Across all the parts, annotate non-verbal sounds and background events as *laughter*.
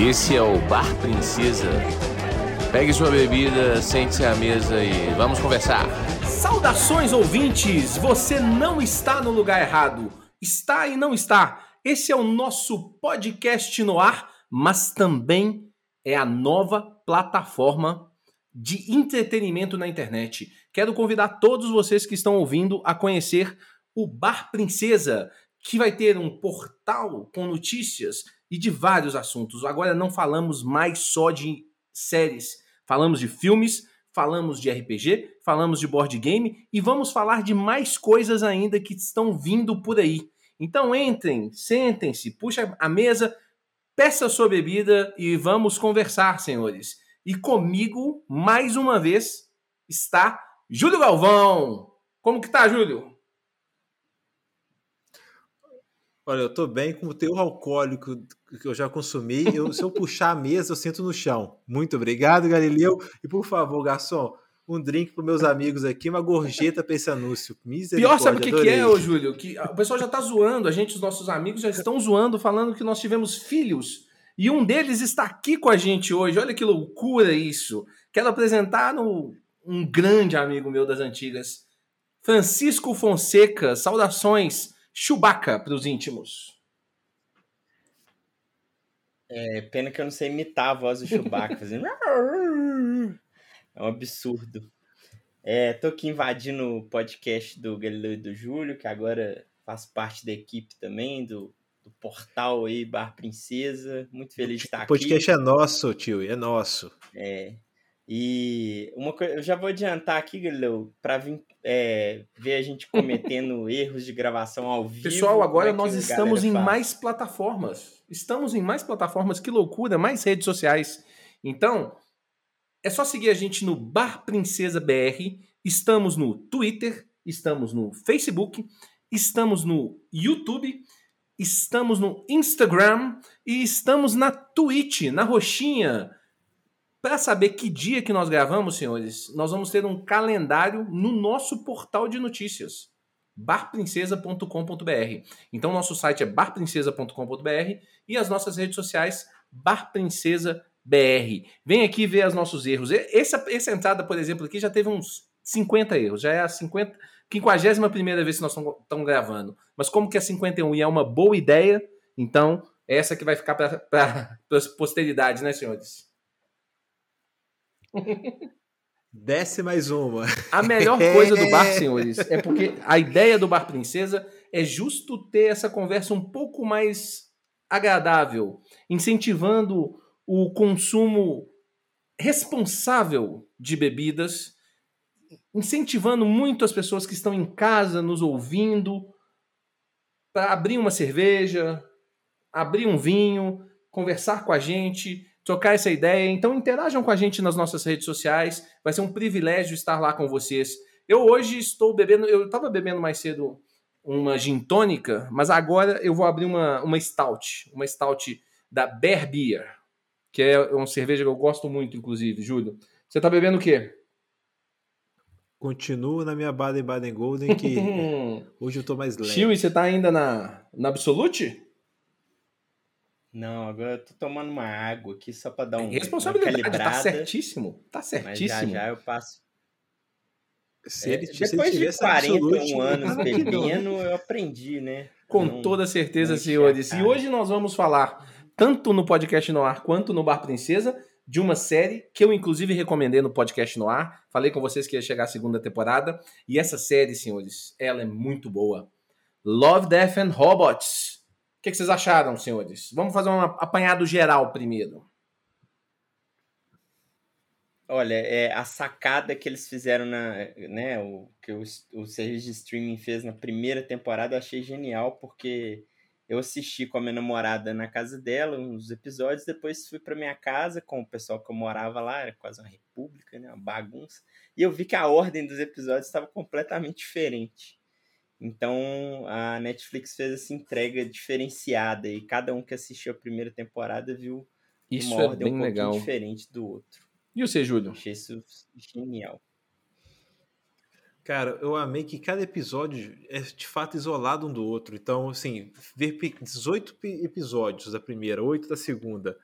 Esse é o Bar Princesa. Pegue sua bebida, sente-se à mesa e vamos conversar. Saudações ouvintes! Você não está no lugar errado. Está e não está. Esse é o nosso podcast no ar, mas também é a nova plataforma de entretenimento na internet. Quero convidar todos vocês que estão ouvindo a conhecer o Bar Princesa, que vai ter um portal com notícias e de vários assuntos. Agora não falamos mais só de séries, falamos de filmes, falamos de RPG, falamos de board game e vamos falar de mais coisas ainda que estão vindo por aí. Então entrem, sentem-se, puxa a mesa, peça sua bebida e vamos conversar, senhores. E comigo, mais uma vez, está Júlio Galvão. Como que tá, Júlio? Olha, eu tô bem com o teu alcoólico que eu já consumi. Eu, se eu puxar a mesa, eu sento no chão. Muito obrigado, Galileu. E por favor, garçom, um drink para meus amigos aqui, uma gorjeta para esse anúncio. Pior, sabe o que, que, é, ô, Júlio? Que o pessoal já tá zoando, a gente, os nossos amigos já estão zoando, falando que nós tivemos filhos. E um deles está aqui com a gente hoje. Olha que loucura isso. Quero apresentar no, um grande amigo meu das antigas, Francisco Fonseca. Saudações Chewbacca para os íntimos. É, pena que eu não sei imitar a voz do Chewbacca, *laughs* fazendo. É um absurdo. É, tô aqui invadindo o podcast do Galileu e do Júlio, que agora faço parte da equipe também, do, do portal aí, Bar Princesa. Muito feliz de estar aqui. O podcast é nosso, tio, é nosso. É. E uma coisa, eu já vou adiantar aqui, Galileu, para vir é, ver a gente cometendo *laughs* erros de gravação ao vivo. Pessoal, agora é nós estamos em mais plataformas. Estamos em mais plataformas, que loucura, mais redes sociais. Então, é só seguir a gente no Bar Princesa BR. Estamos no Twitter, estamos no Facebook, estamos no YouTube, estamos no Instagram e estamos na Twitch, na roxinha. Para saber que dia que nós gravamos, senhores, nós vamos ter um calendário no nosso portal de notícias, barprincesa.com.br. Então, nosso site é barprincesa.com.br e as nossas redes sociais, barprincesa.br. Vem aqui ver os nossos erros. Essa, essa entrada, por exemplo, aqui já teve uns 50 erros, já é a 50, 51 primeira vez que nós estamos gravando. Mas como que é 51 e é uma boa ideia, então é essa que vai ficar para a *laughs* posteridade, né, senhores? *laughs* Desce mais uma. A melhor coisa do Bar *laughs* Senhores é porque a ideia do Bar Princesa é justo ter essa conversa um pouco mais agradável, incentivando o consumo responsável de bebidas, incentivando muito as pessoas que estão em casa nos ouvindo para abrir uma cerveja, abrir um vinho, conversar com a gente, trocar essa ideia. Então interajam com a gente nas nossas redes sociais. Vai ser um privilégio estar lá com vocês. Eu hoje estou bebendo, eu estava bebendo mais cedo uma gin tônica, mas agora eu vou abrir uma, uma stout, uma stout da Bear Beer, que é uma cerveja que eu gosto muito, inclusive, Júlio. Você está bebendo o quê? Continuo na minha Baden Baden Golden, que *laughs* hoje eu tô mais leve. Tio, e você tá ainda na, na Absolute? Não, agora eu tô tomando uma água aqui só para dar um. Responsabilidade, tá certíssimo. Tá certíssimo. Mas já, já eu passo. Se ele, é, se depois de 41 anos bebendo, eu aprendi, né? Com não, toda certeza, senhores. E hoje nós vamos falar, tanto no podcast no ar quanto no Bar Princesa, de uma série que eu, inclusive, recomendei no podcast no ar. Falei com vocês que ia chegar a segunda temporada. E essa série, senhores, ela é muito boa. Love, Death and Robots o que, que vocês acharam, senhores? Vamos fazer um apanhado geral primeiro. Olha, é, a sacada que eles fizeram na, né, o que o, o serviço de streaming fez na primeira temporada, eu achei genial, porque eu assisti com a minha namorada na casa dela uns episódios, depois fui para minha casa com o pessoal que eu morava lá, era quase uma república, né, uma bagunça, e eu vi que a ordem dos episódios estava completamente diferente. Então a Netflix fez essa entrega diferenciada e cada um que assistiu a primeira temporada viu isso uma é ordem bem um legal. diferente do outro. E você, Júlio? Achei isso genial. Cara, eu amei que cada episódio é de fato isolado um do outro. Então, assim, ver 18 episódios da primeira, 8 da segunda,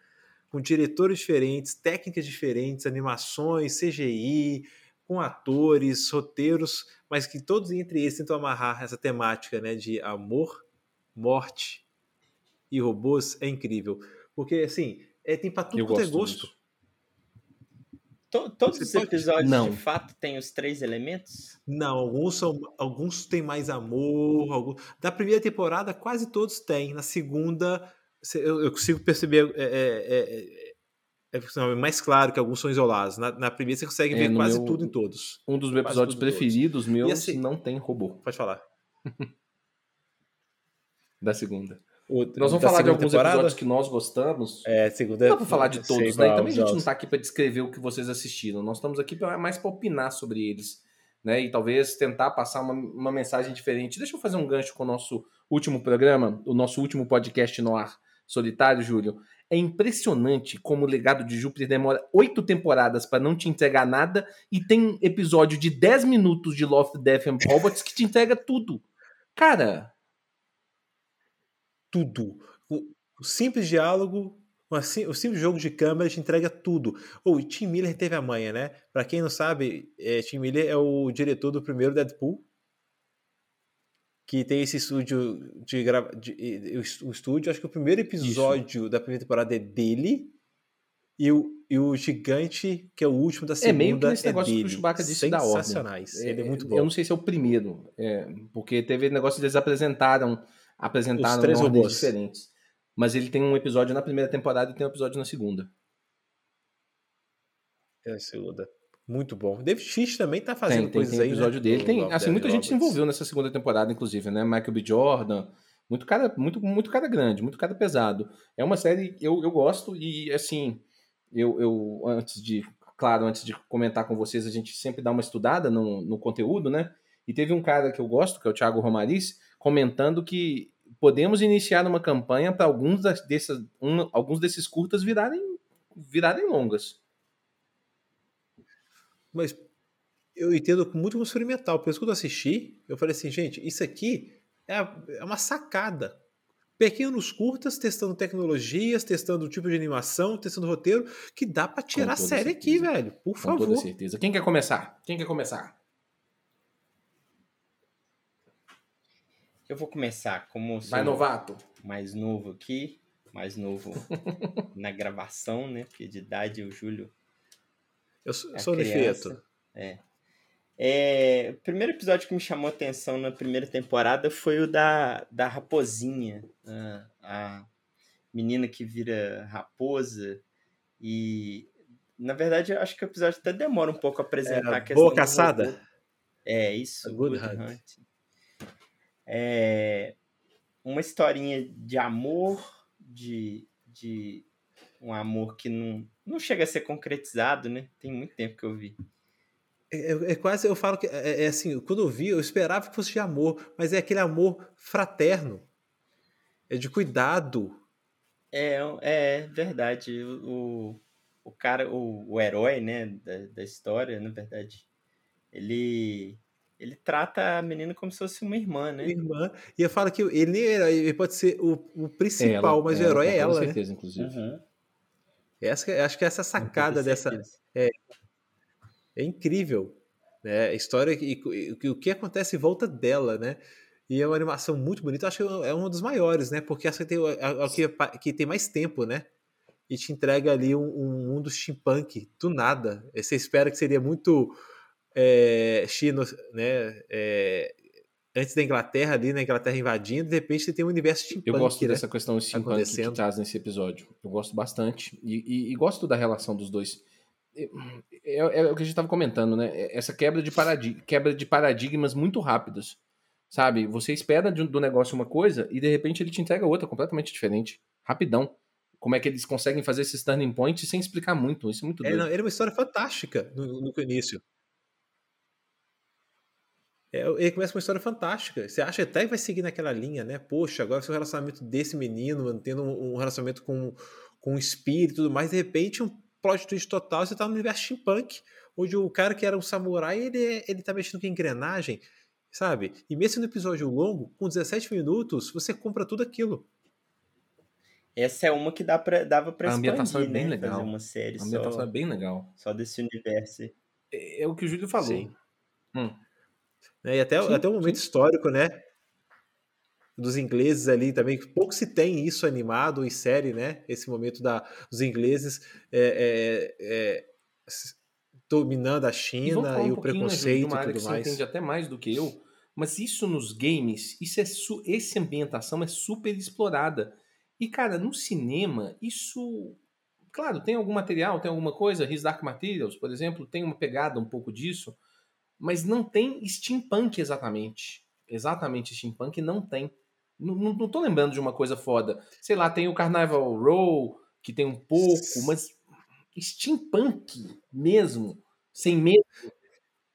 com diretores diferentes, técnicas diferentes, animações, CGI, com atores, roteiros, mas que todos entre eles tentam amarrar essa temática né, de amor, morte e robôs é incrível. Porque, assim, é, tem para tudo quanto é gosto. Disso. Todos os pode- episódios Não. de fato têm os três elementos? Não, alguns são, alguns têm mais amor. Alguns... Da primeira temporada, quase todos têm. Na segunda, eu, eu consigo perceber. É, é, é, é, é mais claro que alguns são isolados. Na, na primeira, você consegue É, ver quase meu- tudo em todos. Um dos Quase episódios preferidos meus assim- não tem robô Pode falar. *laughs* da segunda. O- Nós vamos falar de alguns temporada? episódios que nós gostamos. É, segunda. Não dá pra falar de todos, né? E também a gente não tá aqui pra descrever o que vocês assistiram. Nós estamos aqui pra, mais pra opinar sobre eles, né? E talvez tentar passar uma, uma mensagem diferente. Deixa eu fazer um gancho com o nosso último programa, o nosso último podcast no ar solitário, Júlio. É impressionante como o Legado de Júpiter demora oito temporadas pra não te entregar nada e tem episódio de 10 minutos de Love, Death and Robots que te entrega tudo. Cara, tudo. O, o simples diálogo, o, o simples jogo de câmera te entrega tudo. O Tim Miller teve a manha, né? Pra quem não sabe, é, Tim Miller é o diretor do primeiro Deadpool. Que tem esse estúdio de grava. de- e- o estúdio, acho que o primeiro episódio da primeira temporada é dele. E o, e o gigante, que é o último da É segunda, meio que esse negócio que o dele. Chewbacca disse da ordem. Sensacionais. Ele é muito bom. Eu não sei se é o primeiro, é, porque teve negócio de eles apresentaram, apresentaram Os três ordens diferentes. Mas ele tem um episódio na primeira temporada e tem um episódio na segunda. É a segunda. Muito bom. David Finch também tá fazendo tem, coisas tem aí, né? episódio dele. do Tem, assim, muita gente se envolveu nessa segunda temporada, inclusive, né? Michael B. Jordan, muito cara, muito, muito cara grande, muito cara pesado. É uma série que eu, eu gosto e, assim, eu, eu antes de, claro, antes de comentar com vocês, a gente sempre dá uma estudada no, no conteúdo, né? E teve um cara que eu gosto, que é o Thiago Romariz, comentando que podemos iniciar uma campanha para alguns, dessas, um- alguns desses curtas virarem, virarem longas. Mas eu entendo com muito experimental. Por isso que quando eu assisti, eu falei assim, gente, isso aqui é, é uma sacada. Pequenos curtas, testando tecnologias, testando o tipo de animação, testando roteiro, que dá pra tirar série aqui, velho. Por Com favor. toda certeza. Quem quer começar? Quem quer começar? Eu vou começar como Vai, novato. mais novo aqui, mais novo *laughs* na gravação, né? Porque de idade o Júlio Eu sou, é sou criança. É. É, o primeiro episódio que me chamou a atenção na primeira temporada foi o da, da raposinha. A, a menina que vira raposa. E, na verdade, eu acho que o episódio até demora um pouco a apresentar Era a questão. Boa Caçada? É, isso. A Good Good Hunt. Hunt. É uma historinha de amor, de, de um amor que não, não chega a ser concretizado, né? Tem muito tempo que eu vi. É, é- é quase, eu falo que é, é assim, quando eu vi, eu esperava que fosse de amor, mas é aquele amor fraterno. É de cuidado. É, é verdade. O, o cara, o, o herói, né, da, da história, na verdade, ele, ele trata a menina como se fosse uma irmã, né? Irmã. E eu falo que ele nem é herói, ele pode ser o, o principal, mas o herói é com ela, né? certeza, inclusive. Uhum, Essa, acho que essa é sacada dessa certeza. é incrível. Né? A história e, e- o que acontece em volta dela, né? E é uma animação muito bonita. Acho que é um dos maiores, né? Porque essa tem, a, a- que, que tem mais tempo, né? E te entrega ali um, um mundo steampunk do nada. Você espera que seria muito é, China, né? é, antes da Inglaterra ali, na Inglaterra invadindo, de repente você tem um universo steampunk. Eu gosto né? dessa questão steampunk que acontecendo. traz nesse episódio. Eu gosto bastante. E, e- e gosto da relação dos dois. É, é- é o que a gente estava comentando, né? É Essa quebra de, paradi- quebra de paradigmas muito rápidas. Sabe? Você espera de- do negócio uma coisa e de repente ele te entrega outra completamente diferente. Rapidão. Como é que eles conseguem fazer esses turning points sem explicar muito? Isso é muito É, doido. não, era uma história fantástica no, no início. É, ele começa com uma história fantástica. Você acha até que vai seguir naquela linha, né? Poxa, agora vai ser um relacionamento desse menino, mantendo um, um relacionamento com, com um espírito e tudo mais. De repente, um plot twist total, você tá no universo steampunk, onde o cara que era um samurai, ele, ele tá mexendo com engrenagem, sabe? E mesmo no episódio longo, com 17 minutos, você compra tudo aquilo. Essa é uma que dá pra, dava pra A ambientação expandir, é bem né? legal. Fazer uma série A ambientação só, é bem legal. só desse universo. É, é o que o Júlio falou. Sim. Hum. Né, E até, Sim, até o momento histórico, né? Dos ingleses ali também, pouco se tem isso animado em série, né? Esse momento da, dos ingleses é, é, é, dominando a E China um e o pouquinho, né, preconceito e tudo você mais. entende até mais do que eu, mas isso nos games, isso é su essa ambientação é super explorada. E, cara, no cinema, isso. Claro, tem algum material, tem alguma coisa, His Dark Materials, por exemplo, tem uma pegada um pouco disso, mas não tem steampunk exatamente. Exatamente steampunk não tem. Não, não, não tô lembrando de uma coisa foda. Sei lá, tem o Carnival Row, que tem um pouco, mas steampunk mesmo, sem medo.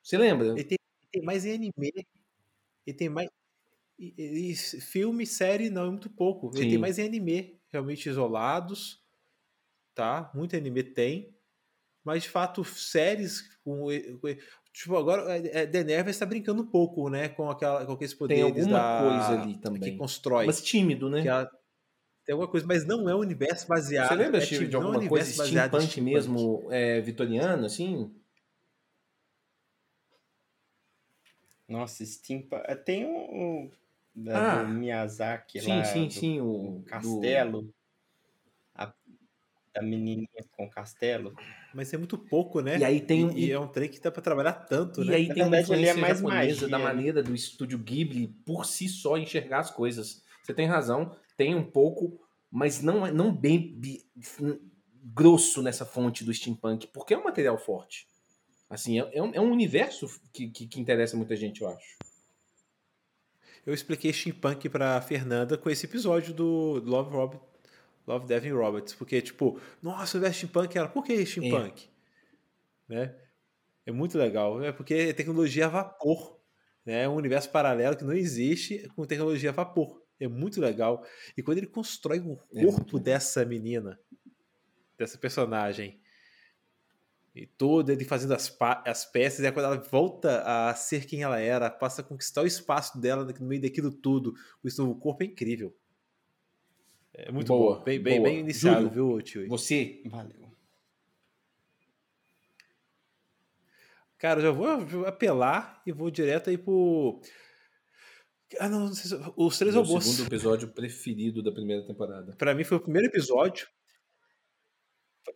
Você lembra? E tem, tem mais em anime. E tem mais. E, e- e filme, série, não, é muito pouco. Ele Sim. tem mais em anime, realmente isolados. Tá? Muito anime tem. Mas de fato, séries com. Tipo, agora é, é, The Nerva está brincando um pouco, né? Com, aquela, com aqueles poderes alguma da, coisa ali que também. constrói. Mas tímido, né? que ela- tem alguma coisa, mas não é um universo baseado. Você lembra, é, Steve, de não é um alguma coisa universo baseado em steampunk mesmo, é, vitoriano, assim? Nossa, Steampunk. Tem um, um da, Ah, do Miyazaki Sim, lá. sim, do- sim. O, do- castelo. A, da menininha com o castelo. Mas é muito pouco, né? E aí tem um- E, e é um trem que dá pra trabalhar tanto, E né? aí Na tem uma verdade, ele é influência mais japonesa magia, da né? maneira do estúdio Ghibli por si só enxergar as coisas. Você tem razão, tem um pouco, mas não é não bem bi- grosso nessa fonte do steampunk, porque é um material forte. Assim, é, é um, é um universo que, que, que interessa muita gente, eu acho. Eu expliquei steampunk pra Fernanda com esse episódio do Love, Rob... Love Devin Roberts, porque, tipo, nossa, o steampunk, ela, por que steampunk? Né? É muito legal, é porque é tecnologia a vapor, né? É um universo paralelo que não existe com tecnologia a vapor. É muito legal. E quando ele constrói o É corpo bom. dessa menina, dessa personagem, e todo ele fazendo as, as peças, e aí quando ela volta a ser quem ela era, passa a conquistar o espaço dela no meio daquilo tudo, com esse novo corpo é incrível. É muito Boa, bom. Bem, bem, boa. bem iniciado, Júlio, viu, tio? Você, Valeu. Cara, eu já vou apelar e vou direto aí pro. Ah, não, não sei se... Os Três meu Robôs. segundo episódio preferido da primeira temporada. Pra mim foi o primeiro episódio.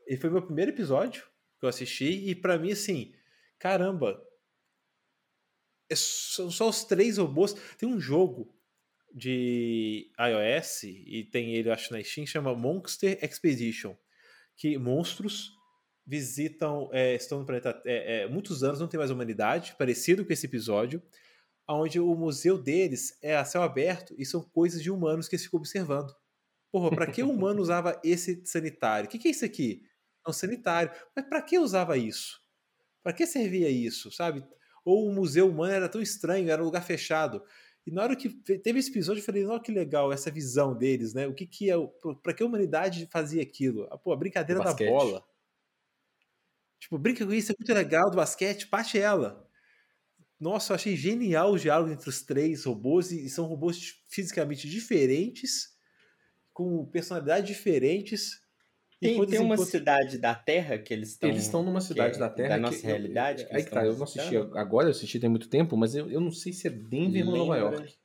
E foi o meu primeiro episódio que eu assisti. E pra mim, assim, caramba. é só- São só os três robôs. Tem um jogo de iOS, e tem ele, acho, na Steam, chama Monster Expedition. Que monstros visitam, é, estão no planeta. É, é, muitos anos não tem mais humanidade, parecido com esse episódio, onde o museu deles é a céu aberto e são coisas de humanos que eles ficam observando. Porra, pra que o humano *laughs* usava esse sanitário? O que, que é isso aqui? É um sanitário. Mas pra que usava isso? Pra que servia isso, sabe? Ou o museu humano era tão estranho, era um lugar fechado. E na hora que teve esse episódio, eu falei, olha que legal essa visão deles, né? O que que é, pra que a humanidade fazia aquilo? Ah, Pô, a brincadeira da bola. Tipo, brinca com isso, é muito legal do basquete, bate ela. Nossa, eu achei genial o diálogo entre os três robôs, e são robôs fisicamente diferentes, com personalidades diferentes. Tem, tem uma cidade da Terra que eles estão. Eles estão numa cidade é da Terra. da que nossa eu- realidade, que Aí que tá, eu não assisti agora, eu assisti tem muito tempo, mas eu, eu não sei se é Denver ou Nova? York.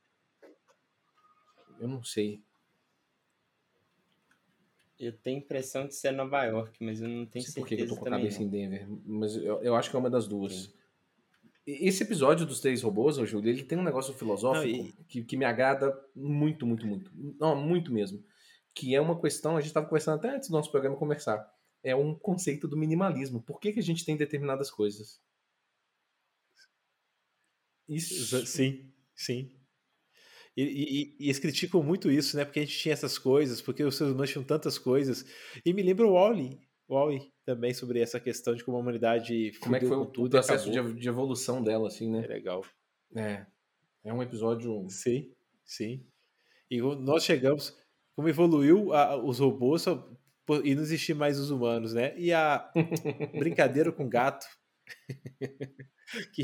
Eu não sei. Eu tenho a impressão de ser Nova York, mas eu não Não tenho sei por que que eu certeza tô com a cabeça não. em Denver, mas eu, eu acho que é uma das duas. E- Esse episódio dos três robôs, ô Júlio, ele tem um negócio filosófico Não, e- que, que me agrada muito, muito, muito. Não, muito mesmo. Que é uma questão, a gente estava conversando até antes do nosso programa conversar. É um conceito do minimalismo. Por que, que a gente tem determinadas coisas? Isso. Sim, sim. E, e- e eles criticam muito isso, né? Porque a gente tinha essas coisas, porque os seres humanos tinham tantas coisas. E me lembra o Wally, Wally também sobre essa questão de como a humanidade Como é que foi o, tudo processo de, de evolução dela, assim, É né? legal. É. É um episódio. Sim, sim. E nós chegamos, como evoluiu a- os robôs só, e não existir mais os humanos, né? E a *laughs* brincadeira com gato. *laughs* que,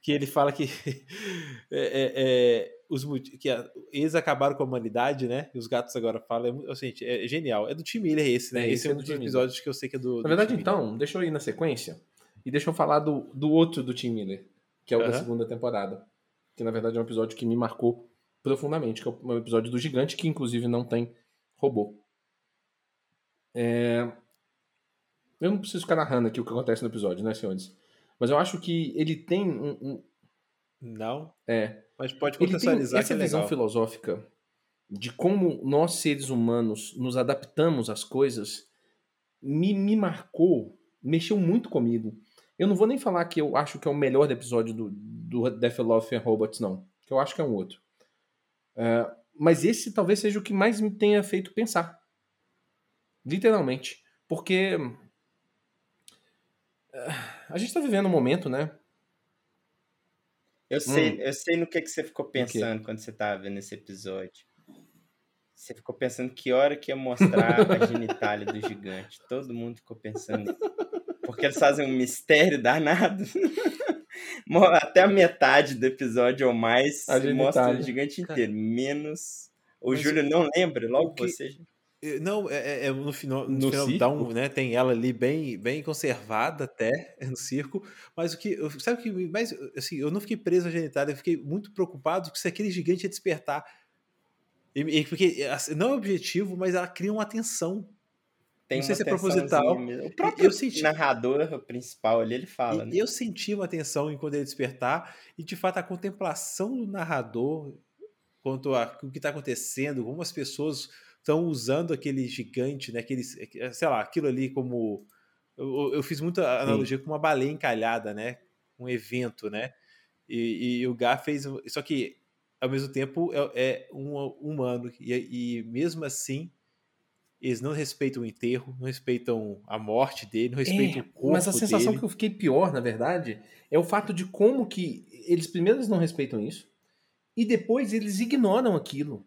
que ele fala que, *laughs* é, é, é, os, que a, eles acabaram com a humanidade, né? E os gatos agora falam. É, assim, é genial. É do Tim Miller esse, né? É, esse, esse é é um do dos episódios Miller. que eu sei que é do. Na do verdade, então, deixa eu ir na sequência e deixa eu falar do, do outro do Tim Miller, que é o da segunda temporada. Que na verdade é um episódio que me marcou profundamente, que é o episódio do gigante, que inclusive não tem robô. É, Eu não preciso ficar narrando aqui o que acontece no episódio, né, senhores? Mas eu acho que ele tem um. um- Não, é, mas pode ele tem contextualizar essa é visão filosófica de como nós, seres humanos, nos adaptamos às coisas, me, me marcou, mexeu muito comigo. Eu não vou nem falar que eu acho que é o melhor episódio do, do Death Love and Robots, não. Que eu acho que é um outro. É, mas esse talvez seja o que mais me tenha feito pensar. Literalmente. Porque. é, A gente tá vivendo um momento, né? Eu sei, Hum. eu sei no que, que você ficou pensando quando você tava vendo esse episódio. Você ficou pensando que hora que ia mostrar a *laughs* genitália do gigante. Todo mundo ficou pensando. Porque eles fazem um mistério danado. Até a metade do episódio ou mais A mostra genitália. o gigante inteiro. Menos. O Mas Júlio não lembra, logo que- você. Não, é, é- é no final, no No final dá um, né, tem ela ali bem, bem conservada até *laughs* no circo, mas o que, eu- sabe o que mais, assim, eu não fiquei preso à genitália, eu fiquei muito preocupado que se aquele gigante ia despertar, E- e- porque assim, não é objetivo, mas ela cria uma tensão. Tem Não sei uma se é proposital. O próprio senti- narrador principal ali, ele fala, E né? Eu senti uma tensão em quando ele despertar, e de fato a contemplação do narrador quanto a o que está acontecendo, como as pessoas estão usando aquele gigante, né? Aquele, sei lá, aquilo ali como. Eu, eu fiz muita analogia com uma baleia encalhada, né? Um evento, né? E, e o Gar fez. Só que, ao mesmo tempo, é, é um humano. E, e mesmo assim, eles não respeitam o enterro, não respeitam a morte dele, não respeitam o corpo É, mas a sensação dele. que eu fiquei pior, na verdade, é o fato de como que eles primeiro eles não respeitam isso e depois eles ignoram aquilo.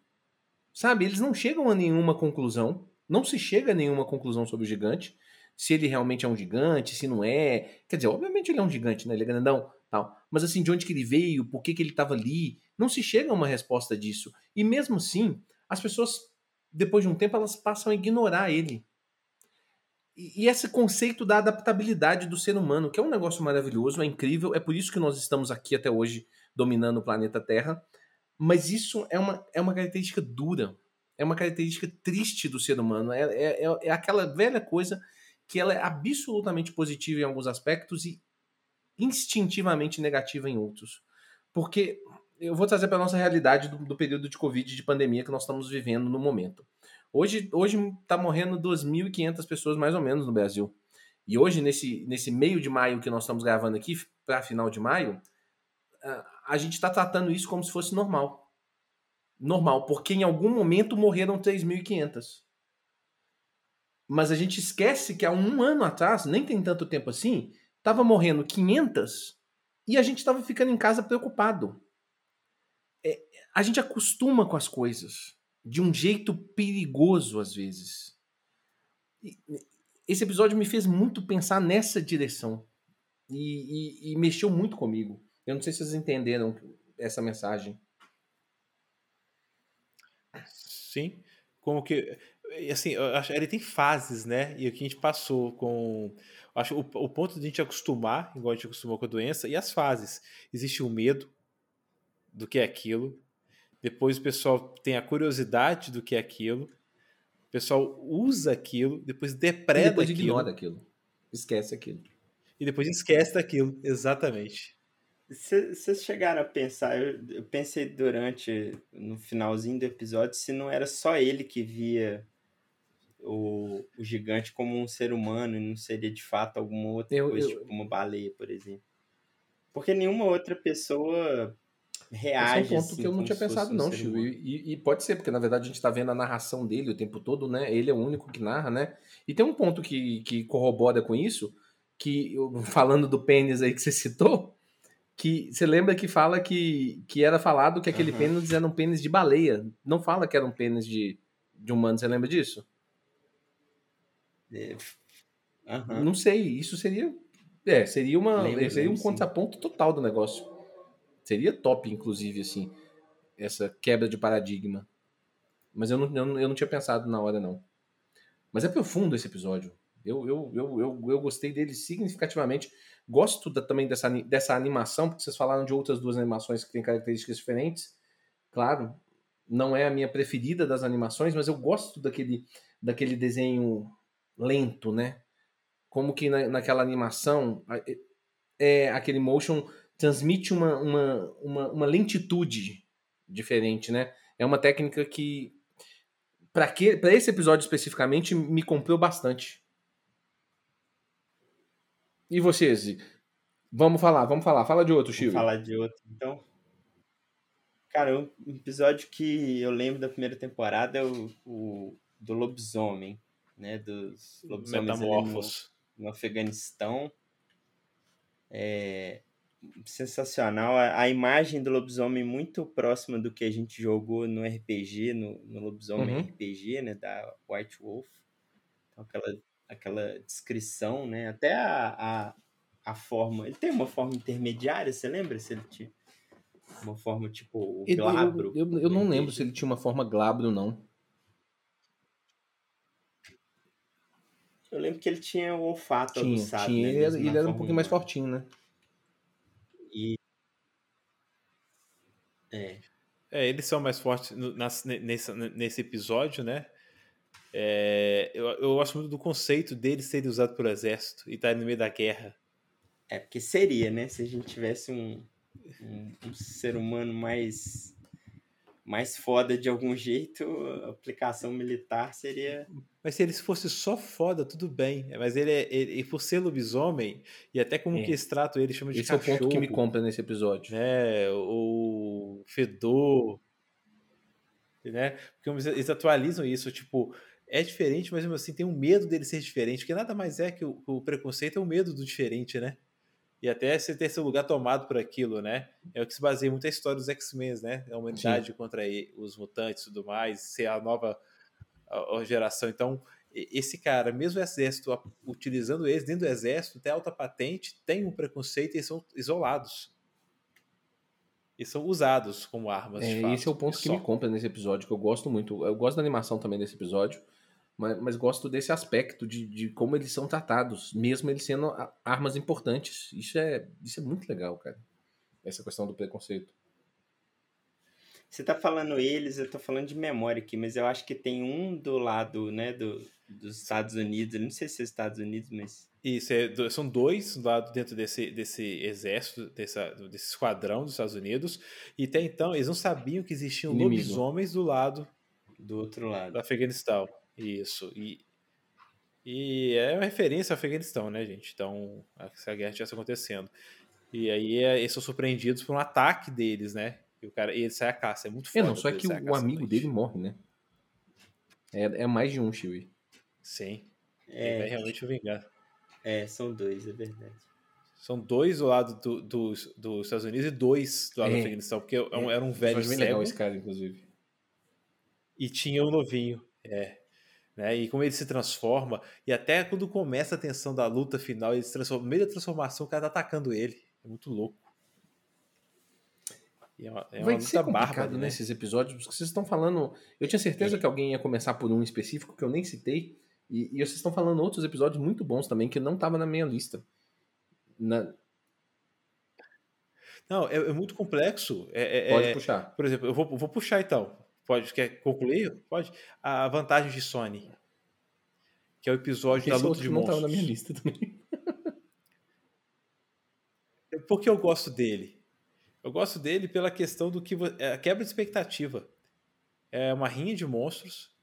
Sabe? Eles não chegam a nenhuma conclusão, não se chega a nenhuma conclusão sobre o gigante, se ele realmente é um gigante, se não é. Quer dizer, obviamente ele é um gigante, né? Ele é grandão, tal. Mas assim, de onde que ele veio, por que que ele estava ali, não se chega a uma resposta disso. E mesmo assim, as pessoas depois de um tempo elas passam a ignorar ele. E, e esse conceito da adaptabilidade do ser humano, que é um negócio maravilhoso, é incrível, é por isso que nós estamos aqui até hoje dominando o planeta Terra. Mas isso é uma, é uma característica dura, é uma característica triste do ser humano. É, é, é- é aquela velha coisa que ela é absolutamente positiva em alguns aspectos e instintivamente negativa em outros. Porque eu vou trazer para nossa realidade do, do período de Covid, de pandemia que nós estamos vivendo no momento. Hoje está morrendo 2.500 pessoas mais ou menos no Brasil. E hoje, nesse, nesse meio de maio que nós estamos gravando aqui, para final de maio, a- a gente está tratando isso como se fosse normal. Normal, porque em algum momento morreram 3.500. Mas a gente esquece que há um ano atrás, nem tem tanto tempo assim, estava morrendo 500 e a gente estava ficando em casa preocupado. É, a gente acostuma com as coisas de um jeito perigoso às vezes. Esse episódio me fez muito pensar nessa direção e, e- e mexeu muito comigo. Eu não sei se vocês entenderam essa mensagem. Sim. Como que. Assim, acho, ele tem fases, né? E o que a gente passou com. Acho o, o ponto de a gente acostumar, igual a gente acostumou com a doença, e as fases. Existe o medo do que é aquilo. Depois o pessoal tem a curiosidade do que é aquilo. O pessoal usa aquilo, depois E depreda depois aquilo. ignora aquilo. Esquece aquilo. E depois esquece daquilo. Exatamente. Vocês chegaram a pensar, eu, eu pensei durante, no finalzinho do episódio, se não era só ele que via o, o gigante como um ser humano e não seria de fato alguma outra Eu- coisa, eu- tipo uma baleia, por exemplo. Porque nenhuma outra pessoa Esse reage é um ponto assim, que eu não tinha pensado, não, Chico. E, e- pode ser, porque na verdade a gente tá vendo a narração dele o tempo todo, né? Ele é o único que narra, né? E tem um ponto que, que corrobora com isso, que *laughs* falando do pênis aí que você citou, que você lembra que fala que, que era falado que aquele Aham. pênis era um pênis de baleia. Não fala que era um pênis de, de humano, você lembra disso? É, Aham. Não sei, isso seria É, seria uma. Lembro, seria um contraponto total do negócio. Seria top, inclusive, assim, essa quebra de paradigma. Mas eu não, eu, não- eu não tinha pensado na hora, não. Mas é profundo esse episódio. Eu, eu, eu, eu, eu gostei dele significativamente. Gosto da- também dessa, dessa animação, porque vocês falaram de outras duas animações que têm características diferentes. Claro, não é a minha preferida das animações, mas eu gosto daquele, daquele desenho lento, né? Como que na, naquela animação, é, é, aquele motion transmite uma, uma, uma, uma lentitude diferente, né? É uma técnica que, para esse episódio especificamente, me comprou bastante. E vocês? Vamos falar, vamos falar. Fala de outro, Chico. Vamos falar de outro, então. Cara, um episódio que eu lembro da primeira temporada é o, o do lobisomem, né? Dos lobisomens no Afeganistão. É sensacional. A, a imagem do lobisomem muito próxima do que a gente jogou no RPG, no, no lobisomem Uhum. RPG, né? Da White Wolf. Então, aquela, aquela descrição, né? Até a, a, a forma. Ele tem uma forma intermediária, você lembra? Se ele tinha uma forma tipo eu, glabro. eu, eu não do lembro se ele tinha uma forma glabro, não. Eu lembro que ele tinha o olfato Tinha, aguçado. tinha. né? Ele, era, ele era um pouquinho mais fortinho, né? E, é, É, eles são mais fortes no- nesse, nesse episódio, né? É, eu, eu gosto muito do conceito deles serem usados pelo exército e estarem no meio da guerra. É, porque seria, né? Se a gente tivesse um, um, um ser humano mais, mais foda de algum *laughs* jeito, a aplicação militar seria. Mas se eles fossem só foda, tudo bem. Mas ele é. Ele, e por ser lobisomem, e até como É. que eles tratam ele, chama de Esse é o cachorro. ponto que me compra nesse episódio. né? O fedor, né? Porque eles- atualizam isso, tipo, é diferente, mas mesmo assim tem um medo dele ser diferente, porque nada mais é que o, o preconceito é o medo do diferente, né? E até você ter seu lugar tomado por aquilo, né? É o que se baseia muito a história dos X-Men, né? A humanidade contra e- os mutantes e tudo mais, ser a nova a- a geração. Então, esse cara, mesmo o exército, utilizando eles dentro do exército, tem alta patente, tem um preconceito e são isolados. E são usados como armas. É, esse é o ponto e que me compra nesse episódio, que eu gosto muito. Eu gosto da animação também desse episódio, mas, mas gosto desse aspecto de, de como eles são tratados, mesmo eles sendo armas importantes. Isso é, isso é muito legal, cara. Essa questão do preconceito. Você tá falando eles, eu tô falando de memória aqui, mas eu acho que tem um do lado, né, do, dos Estados Unidos. Eu não sei se é Estados Unidos, mas. Isso, é são dois lá dentro desse, desse exército, dessa, desse esquadrão dos Estados Unidos. E até então, eles não sabiam que existiam Inimigo. lobisomens do lado Do outro lado. do Afeganistão. Isso. E, e é uma referência ao Afeganistão, né, gente? Então, essa guerra estivesse acontecendo. E aí é, eles são surpreendidos por um ataque deles, né? E o cara, e ele sai a caça. É muito É, foda. não, só ele que o amigo noite. dele morre, né? É, é mais de um, Chewie. Sim. Ele vai É, realmente vingar. é, são dois, é verdade. São dois do lado do- dos, dos Estados Unidos e dois do lado do É. Afeganistão, porque é um- era um velho cego legal esse cara, inclusive. e tinha um novinho. É. Né? E como ele se transforma, e até quando começa a tensão da luta final, ele se transforma, no meio da transformação, o cara tá atacando ele. É muito louco. E é uma, é uma Vai luta ser complicado bárbara, né? nesses episódios, porque vocês estão falando. Eu tinha certeza É. que alguém ia começar por um específico que eu nem citei. E, e vocês estão falando outros episódios muito bons também, que não tava na minha lista. Na- Não, é, é muito complexo. É, é- pode é- puxar. Por exemplo, eu vou, vou puxar então. Pode, quer concluir? Pode. A vantagem de Sony. Que é o episódio Esse da luta de que não tava monstros. na minha lista também. Por que eu gosto dele? Eu gosto dele pela questão do que é a quebra de expectativa. É uma rinha de monstros.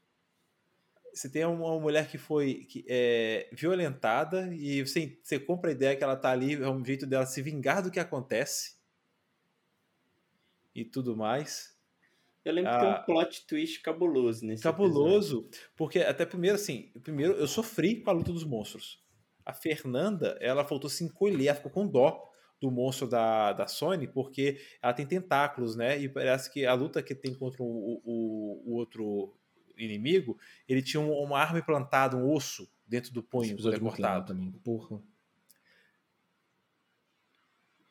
Você tem uma mulher que foi que é violentada e você, você compra a ideia que ela tá ali, é um jeito dela se vingar do que acontece e tudo mais. Eu lembro que tem Ah. um plot twist cabuloso nesse episódio. Cabuloso, porque até primeiro assim, primeiro eu sofri com a luta dos monstros. A Fernanda, ela faltou se encolher, ela ficou com dó do monstro da, da Sony, porque ela tem tentáculos, né? E parece que a luta que tem contra o, o, o outro inimigo, ele tinha um- uma arma implantada, um osso dentro do Esse punho quando é episódio cortado. também. Porra.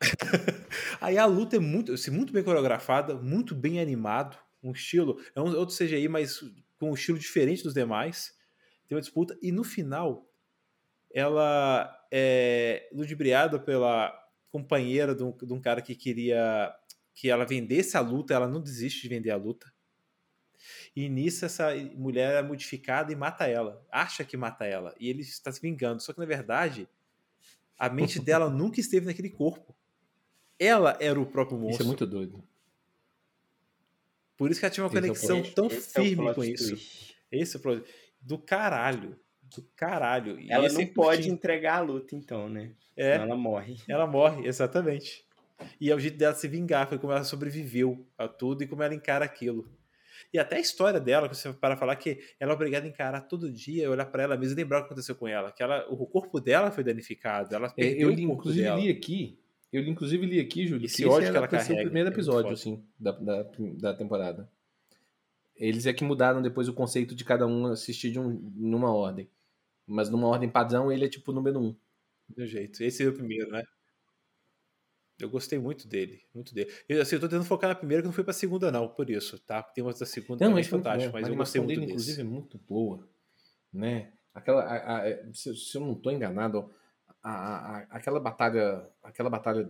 *laughs* Aí a luta é muito, assim, muito bem coreografada, muito bem animado, um estilo, é um outro CGI, mas com um estilo diferente dos demais. Tem uma disputa e no final ela é ludibriada pela companheira de um, de um cara que queria que ela vendesse a luta, ela não desiste de vender a luta. E nisso essa mulher é modificada e mata ela. Acha que mata ela. E ele está se vingando. Só que na verdade, a mente *laughs* dela nunca esteve naquele corpo. Ela era o próprio monstro. Isso é muito doido. Por isso que ela tinha uma Esse é conexão Esse- tão esse é firme plot com isso. twist. Esse é o pro- do caralho. Do caralho. E Ela não pode entregar a luta, então, né? É, Senão ela morre. ela morre, exatamente. E é o jeito dela se vingar, foi como ela sobreviveu a tudo e como ela encara aquilo. E até a história dela, que você para falar que ela é obrigada a encarar todo dia, olhar pra ela mesma e lembrar o que aconteceu com ela. Que ela, o corpo dela foi danificado, ela É, perdeu eu o corpo inclusive dela. li aqui. Eu inclusive li aqui, Júlio, Esse que ódio que ela o carrega primeiro é muito episódio, foda. assim, da, da, da temporada. Eles é que mudaram depois o conceito de cada um assistir de um, numa ordem. Mas numa ordem padrão, ele é tipo o número um. Do jeito. Esse é o primeiro, né? Eu gostei muito dele, muito dele. Eu, assim, eu tô tentando focar na primeira, que não foi pra segunda, não, por isso, tá? Tem umas da segunda Não, também fantástico, bom. mas a eu gostei muito dele, desse. inclusive, é muito boa. Né? Aquela, a- a- é, se, se eu não estou enganado, a- a- a- aquela batalha, aquela batalha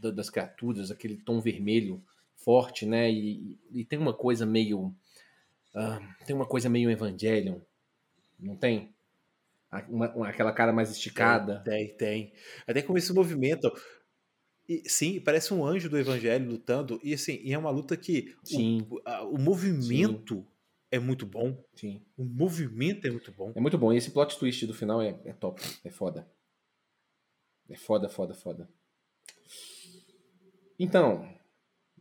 da- das criaturas, aquele tom vermelho forte, né? E, e tem uma coisa meio, ah, tem uma coisa meio Evangelion, não tem? Uma- uma- aquela cara mais esticada. Tem, tem. Até como esse movimento. E, sim, parece um anjo do evangelho lutando. E assim, e é uma luta que o- Sim. o, a- o movimento é muito bom. Sim. O movimento é muito bom. É muito bom. E esse plot twist do final é, é top. É foda. É foda, foda, foda. Então,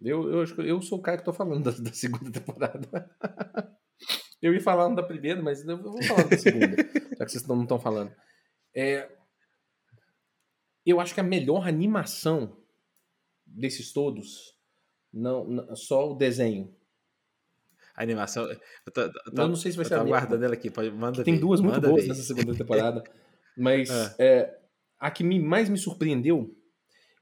eu, eu, acho que eu sou o cara que tô falando da, da segunda temporada. *laughs* eu ia falar da primeira, mas eu vou falar da segunda, *laughs* já que vocês não estão falando. É, eu acho que a melhor animação desses todos, não, não- só o desenho. A animação. Eu, tô, eu, tô- Eu não sei se vai ser a aguardando ela aqui. Pode, manda Tem ver, duas muito manda boas ver. nessa segunda temporada. *laughs* Mas Ah. é, a que me, mais me surpreendeu,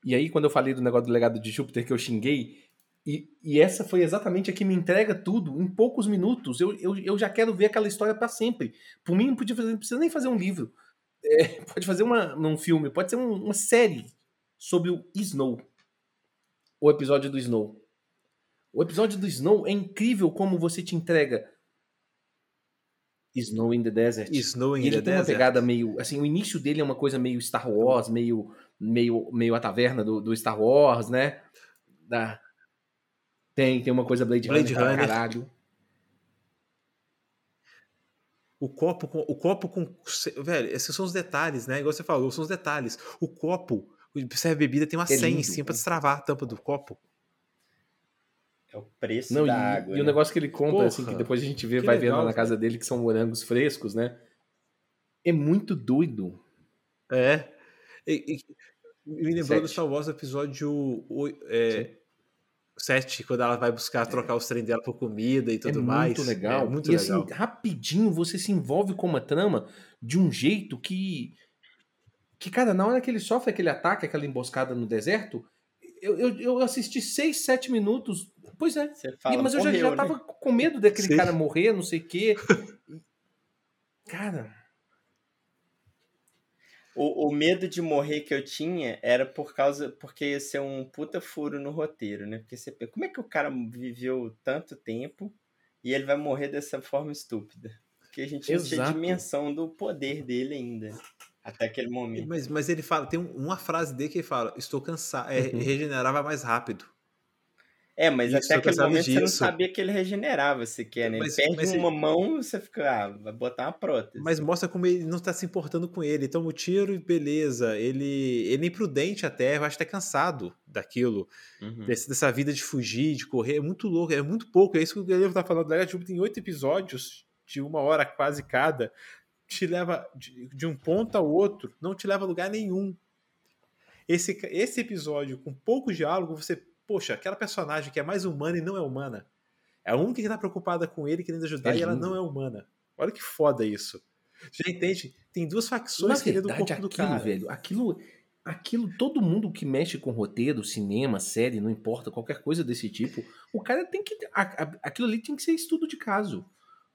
e aí quando eu falei do negócio do legado de Júpiter que eu xinguei, e, e essa foi exatamente a que me entrega tudo em poucos minutos. Eu, eu, eu já quero ver aquela história para sempre. Por mim, não, podia fazer, não precisa nem fazer um livro. É, *laughs* pode fazer uma, um filme, pode ser um- uma série sobre o Snow. O episódio do Snow. O episódio do Snow é incrível como você te entrega Snow in the Desert. Snow in E ele the tem uma pegada meio. Assim, o início dele é uma coisa meio Star Wars, meio, meio, meio a taverna do, do Star Wars, né? Da... Tem, tem uma coisa Blade, Blade Runner, pra Runner. caralho. O copo com. O copo com. Velho, esses são os detalhes, né? Igual você falou, são os detalhes. O copo, serve bebida, tem uma É senha em lindo, cima pra né? destravar a tampa do copo. É o preço Não, e, da água. e o né? negócio que ele compra, Porra, assim, que depois a gente vê, vai vendo legal, na casa dele, que são morangos frescos, né? É muito doido. É. E, e- me lembrou do. Star Wars episódio 7, quando ela vai buscar trocar os trem dela por comida e tudo é mais. muito legal. É muito e legal. assim, rapidinho você se envolve com uma trama de um jeito que. Que, cara, na hora que ele sofre aquele ataque, aquela emboscada no deserto, eu, eu, eu assisti seis, sete minutos. Pois é. Você E- fala, mas eu já, morreu, já né? tava com medo daquele Sim. cara morrer, não sei o quê. Cara, O, o medo de morrer que eu tinha era por causa. Porque ia ser um puta furo no roteiro, né? Porque você como é que o cara viveu tanto tempo e ele vai morrer dessa forma estúpida? Porque a gente não tinha Exato. dimensão do poder dele ainda. Até aquele momento. Mas, mas ele fala, tem um- uma frase dele que ele fala: Estou cansado. É, Uhum. regenerava mais rápido. É, mas Isso, até aquele momento você não disso. sabia que ele regenerava sequer, né? Ele Mas- perde mas uma mão, você fica, ah, vai botar uma prótese. Mas mostra como ele não tá se importando com ele. Toma o tiro e beleza. Ele, ele é imprudente até, eu acho que tá cansado daquilo. Uhum. desse- dessa vida de fugir, de correr. É muito louco, é muito pouco. É isso que o Guilherme tá falando. Dragon Júpiter tem oito episódios de uma hora quase cada. Te leva de, de um ponto ao outro, não te leva a lugar nenhum. Esse, esse episódio, com pouco diálogo, você. Poxa, aquela personagem que é mais humana e não é humana. É a única que tá preocupada com ele, querendo ajudar, É e ela não é humana. Olha que foda isso. Já entende? Tem duas facções querendo o corpo do aquilo, cara. velho, aquilo. aquilo, todo mundo que mexe com roteiro, cinema, série, não importa, qualquer coisa desse tipo, o cara tem que. a- a- aquilo ali tem que ser estudo de caso.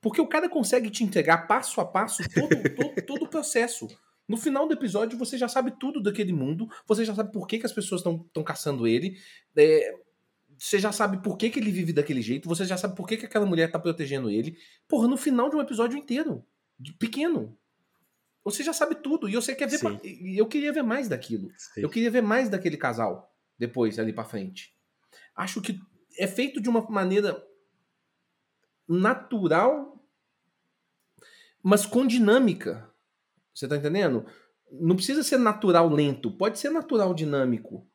Porque o cara consegue te entregar passo a passo todo, todo, todo o processo. No final do episódio, você já sabe tudo daquele mundo, você já sabe por que, que as pessoas estão caçando ele, é, você já sabe por que, que ele vive daquele jeito, você já sabe por que, que aquela mulher tá protegendo ele. Porra, no final de um episódio inteiro, de- pequeno. Você já sabe tudo, e você quer ver. Sim. E eu queria ver mais daquilo. Eu queria ver mais daquele casal depois, ali pra frente. Acho que é feito de uma maneira natural, mas com dinâmica. Você tá entendendo? Não precisa ser natural lento, pode ser natural dinâmico.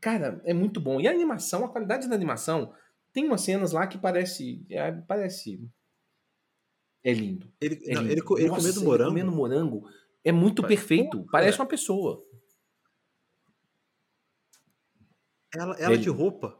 Cara, é muito bom. E a animação, a qualidade da animação, tem umas cenas lá que parece. é, parece. É lindo. Ele, É não, lindo. ele, ele Nossa, comendo morango. comendo morango é muito Parece- perfeito. Parece cara. uma pessoa. Ela, ela Ele- de roupa.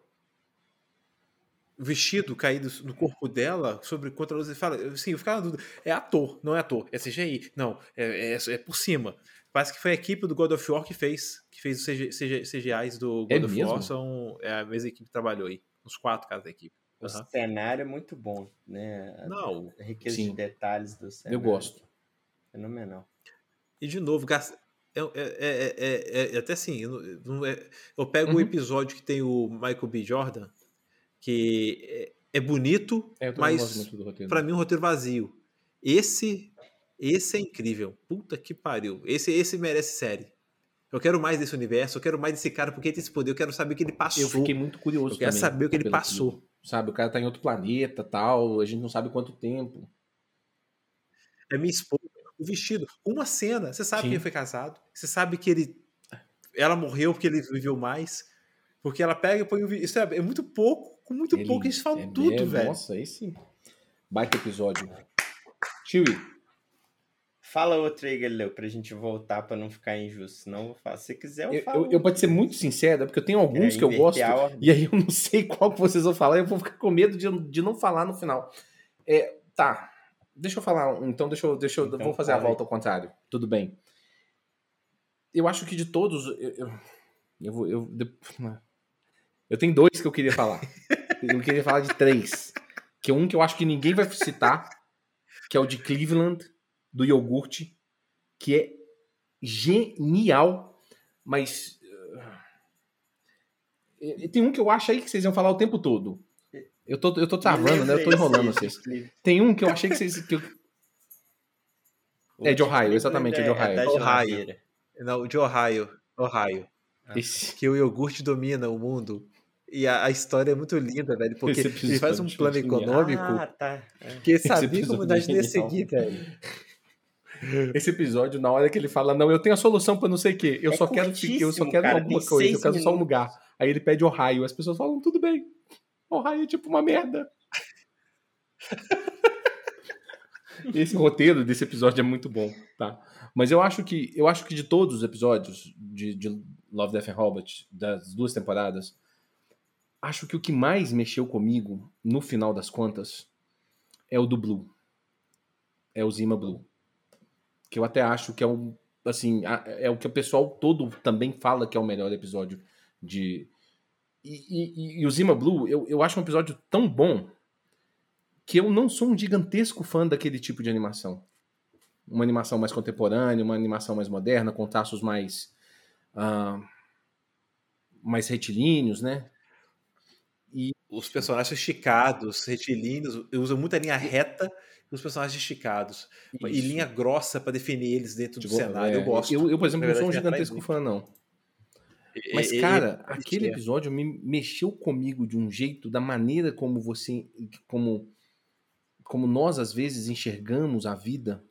Vestido caído no corpo dela, sobre contra a luz, ele fala, assim, eu ficava na dúvida, é ator, não é ator, é CGI, não, é, é, é por cima. Parece que foi a equipe do God of War que fez, que fez os CG, CG, CGIs do God É of mesmo? War, são, é a mesma equipe que trabalhou aí, os quatro caras da equipe. O Aham. cenário é muito bom, né? A- Não, A riqueza Sim. de detalhes do cenário. Eu gosto. Fenomenal. E de novo, gasta- é, é, é, é- é- até assim, eu, é- pego o Uhum. episódio que tem o Michael B. Jordan, que é, é bonito, É, mas pra mim um roteiro vazio. Esse, esse é incrível. Puta que pariu. Esse, esse merece série. Eu quero mais desse universo, eu quero mais desse cara, porque ele tem esse poder, eu quero saber o que ele passou. Eu fiquei muito curioso Eu quero também saber o que ele passou. filme. Sabe, o cara tá em outro planeta tal, a gente não sabe quanto tempo. É minha esposa, o vestido. Uma cena, você sabe Sim. que ele foi casado, você sabe que ele. Ela morreu porque ele viveu mais. Porque ela pega e põe o vestido. Isso é, é muito pouco, com muito Ele- pouco eles falam é- tudo, é, velho. Nossa, esse baita episódio. Chewie, Fala outro aí, Galileu, pra gente voltar pra não ficar injusto. Senão eu vou falar. Se quiser, eu, eu, falo. eu, eu pode ser muito sincero, porque eu tenho alguns É, que eu gosto, e aí eu não sei qual que vocês vão falar, eu vou ficar com medo de, de não falar no final. É, tá, deixa eu falar, um, então deixa eu, deixa eu Então vou fazer a fala aí. volta ao contrário. Tudo bem. Eu acho que de todos, eu, eu, eu vou. Eu, eu tenho dois que eu queria falar. *laughs* eu queria falar de três. Que é um que eu acho que ninguém vai citar, que é o de Cleveland, do iogurte, que é genial, mas. uh, Tem um que eu acho aí que vocês iam falar o tempo todo. Eu tô, eu tô travando, né? Eu tô enrolando vocês. Tem um que eu achei que vocês. Que eu- É de Ohio, exatamente, é de Ohio. da Ohio. geladeira. Não, de Ohio. Ohio. Esse, Que o iogurte domina o mundo. E a, a história é muito linda, velho. *laughs* Porque ele faz um plano é genial. econômico Ah, tá. É. que ele sabia episódio comunidade não ia é seguir, velho. *laughs* esse episódio, na hora que ele fala, não, eu tenho a solução pra não sei o quê, eu É só quero eu só quero cara, alguma coisa, eu quero só um minutos. lugar. Aí ele pede Ohio, as pessoas falam, tudo bem. Ohio é tipo uma merda. *laughs* Esse roteiro desse episódio é muito bom, tá? Mas eu acho que eu acho que de todos os episódios de, de Love, Death and Robots, das duas temporadas, acho que o que mais mexeu comigo, no final das contas, é o do Blue. É o Zima Blue. Que eu até acho que é um. Assim, é o que o pessoal todo também fala que é o melhor episódio de. E, e- e o Zima Blue, eu, eu acho um episódio tão bom que eu não sou um gigantesco fã daquele tipo de animação. Uma animação mais contemporânea, uma animação mais moderna, com traços mais. ah, mais retilíneos, né? Os personagens esticados, retilíneos, usam muita linha reta e os personagens esticados. E Isso. linha grossa pra definir eles dentro do Tipo, cenário. é, eu gosto. Eu, eu, por exemplo, não sou um gigantesco fã, não. Mas, E- e- cara, e- aquele episódio me mexeu comigo de um jeito, da maneira como você. Como, como nós, às vezes, enxergamos a vida.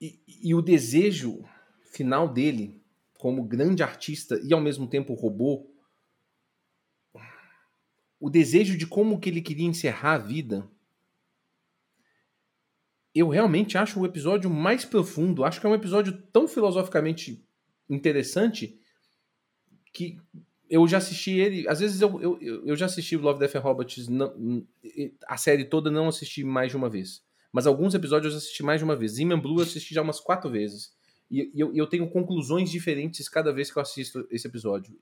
E, e o desejo final dele, como grande artista e ao mesmo tempo robô. O desejo de como que ele queria encerrar a vida. Eu realmente acho o episódio mais profundo. Acho que é um episódio tão filosoficamente interessante que eu já assisti ele. Às vezes eu, eu, eu já assisti Love, Death and Robots, não- a série toda não assisti mais de uma vez. Mas alguns episódios eu assisti mais de uma vez. Zeman Blue eu assisti já umas quatro vezes. E, e eu, eu tenho conclusões diferentes cada vez que eu assisto esse episódio.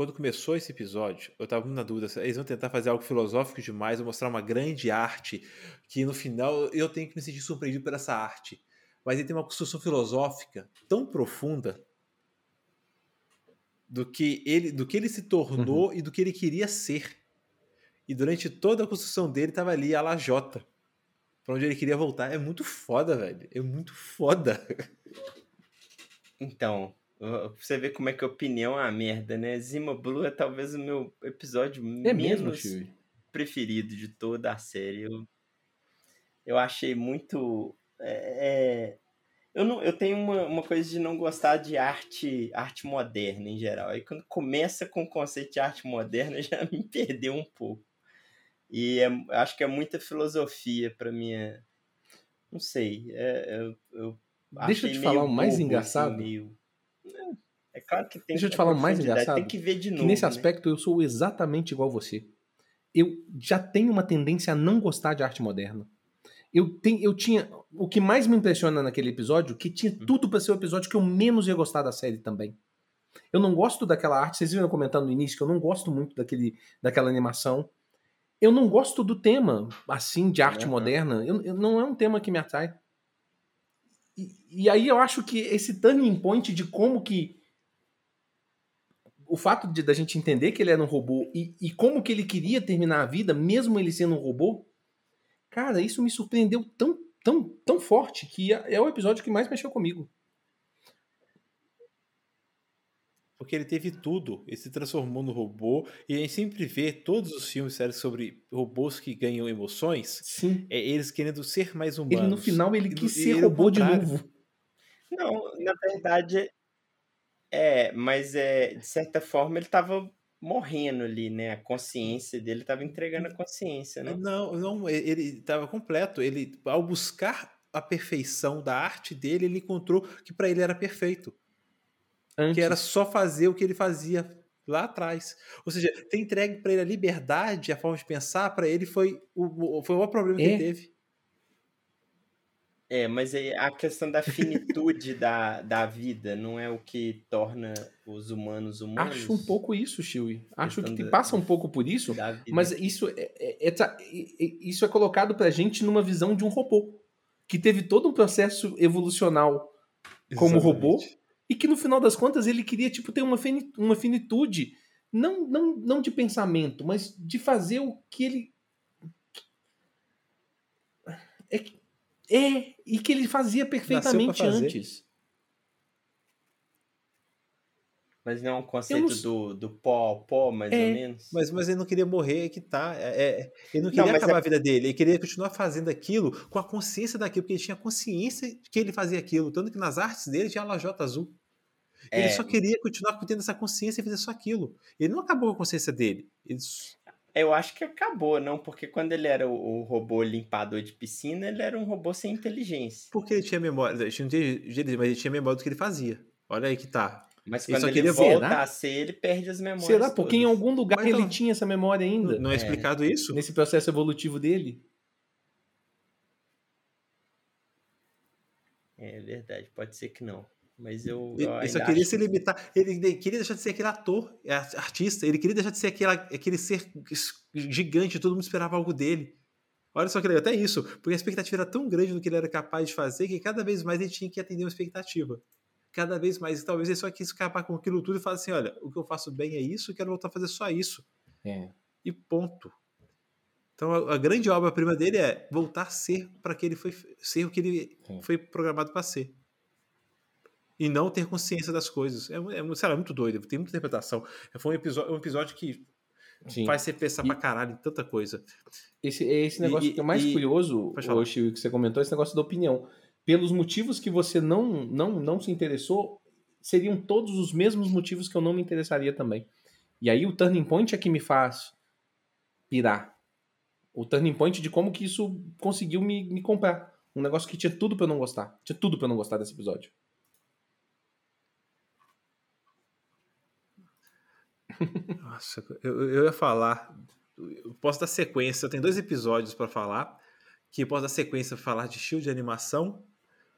Quando começou esse episódio, eu tava muito na dúvida. Eles vão tentar fazer algo filosófico demais, mostrar uma grande arte, que no final eu tenho que me sentir surpreendido por essa arte. Mas ele tem uma construção filosófica tão profunda do que ele, do que ele se tornou uhum. e do que ele queria ser. E durante toda a construção dele tava ali a lajota. Pra onde ele queria voltar. É muito foda, velho. É muito foda. *laughs* Então, você vê como é que a opinião é uma merda, né? Zima Blue é talvez o meu episódio é menos mesmo, preferido de toda a série. Eu, eu achei muito. É, é, eu, não, eu tenho uma, uma coisa de não gostar de arte, arte moderna em geral. Aí quando começa com o conceito de arte moderna, *laughs* já me perdeu um pouco. E é, acho que é muita filosofia para minha. Não sei. É, eu, eu Deixa eu te falar o mais assim, engraçado. Assim, meio... É claro que tem Deixa eu te falar mais engraçado. Tem que ver de novo. Que nesse né? aspecto eu sou exatamente igual você. Eu já tenho uma tendência a não gostar de arte moderna. Eu, tenho, eu tinha. O que mais me impressiona naquele episódio, que tinha hum. tudo para ser o episódio que eu menos ia gostar da série também. Eu não gosto daquela arte, vocês viram comentando no início que eu não gosto muito daquele, daquela animação. Eu não gosto do tema, assim, de arte uhum. moderna. Eu, eu, não é um tema que me atrai. E, aí eu acho que esse turning point de como que. O fato de da gente entender que ele era um robô e, e como que ele queria terminar a vida, mesmo ele sendo um robô, cara, isso me surpreendeu tão, tão, tão forte que é, é o episódio que mais mexeu comigo. Porque ele teve tudo. Ele se transformou no robô. E a gente sempre vê todos os filmes séries sobre robôs que ganham emoções. Sim. É, eles querendo ser mais humanos. Ele no final ele quis ser ele robô de novo. Não, na verdade. É, mas é, de certa forma ele estava morrendo ali, né? A consciência dele estava entregando a consciência, né? Não, não, ele estava completo. Ele, ao buscar a perfeição da arte dele, ele encontrou que para ele era perfeito. Antes. Que era só fazer o que ele fazia lá atrás. Ou seja, ter entregue para ele a liberdade, a forma de pensar, para ele foi o, foi o maior problema é. que ele teve. É, mas a questão da finitude da, da vida não é o que torna os humanos humanos? Acho um pouco isso, Chiui. Acho que passa um pouco por isso, mas isso é, é, é, isso é colocado pra gente numa visão de um robô, que teve todo um processo evolucional como Exatamente. robô, e que no final das contas ele queria tipo ter uma, uma finitude não, não, não de pensamento, mas de fazer o que ele é, é e que ele fazia perfeitamente antes. Mas não é um conceito não... do, do pó, pó, mais é. ou menos. Mas, mas ele não queria morrer, é que tá. É, é, ele não queria não, acabar é... a vida dele, ele queria continuar fazendo aquilo com a consciência daquilo, porque ele tinha consciência de que ele fazia aquilo. Tanto que nas artes dele tinha a lajota azul. Ele é. só queria continuar tendo essa consciência e fazer só aquilo. Ele não acabou com a consciência dele. Ele... Eu acho que acabou, não, porque quando ele era o, o, robô limpador de piscina, ele era um robô sem inteligência. Porque ele tinha memória, ele tinha, mas ele tinha memória do que ele fazia. Olha aí que tá. Mas ele quando ele volta ver, a ser, ele perde as memórias. Será? Porque em algum lugar mas, ele tinha essa memória ainda. Não, não é, é explicado isso? Nesse processo evolutivo dele? É verdade, pode ser que não. Mas eu. eu ele só queria acho... se limitar. Ele queria deixar de ser aquele ator, é, artista. Ele queria deixar de ser aquele, aquele ser gigante, todo mundo esperava algo dele. Olha só que legal, até isso. Porque a expectativa era tão grande do que ele era capaz de fazer que cada vez mais ele tinha que atender uma expectativa. Cada vez mais. E talvez ele só quis acabar com aquilo tudo e falar assim: olha, o que eu faço bem é isso, quero voltar a fazer só isso. É. E ponto. Então a, a grande obra-prima dele é voltar a ser para que ele foi ser o que ele Sim. foi programado para ser e não ter consciência das coisas. É, é, sei lá, é muito doido, tem muita interpretação. Foi um episódio, um episódio que Sim. faz você pensar e, pra caralho em tanta coisa. Esse, esse negócio e, que é mais e, curioso, o Chico, que você comentou, esse negócio da opinião. Pelos motivos que você não, não, não se interessou, seriam todos os mesmos motivos que eu não me interessaria também. E aí o turning point é que me faz pirar. O turning point de como que isso conseguiu me, me comprar. Um negócio que tinha tudo para eu não gostar. Tinha tudo para eu não gostar desse episódio. Nossa, eu, eu ia falar. Eu posso dar sequência, eu tenho dois episódios para falar que posso dar sequência para falar de estilo de animação,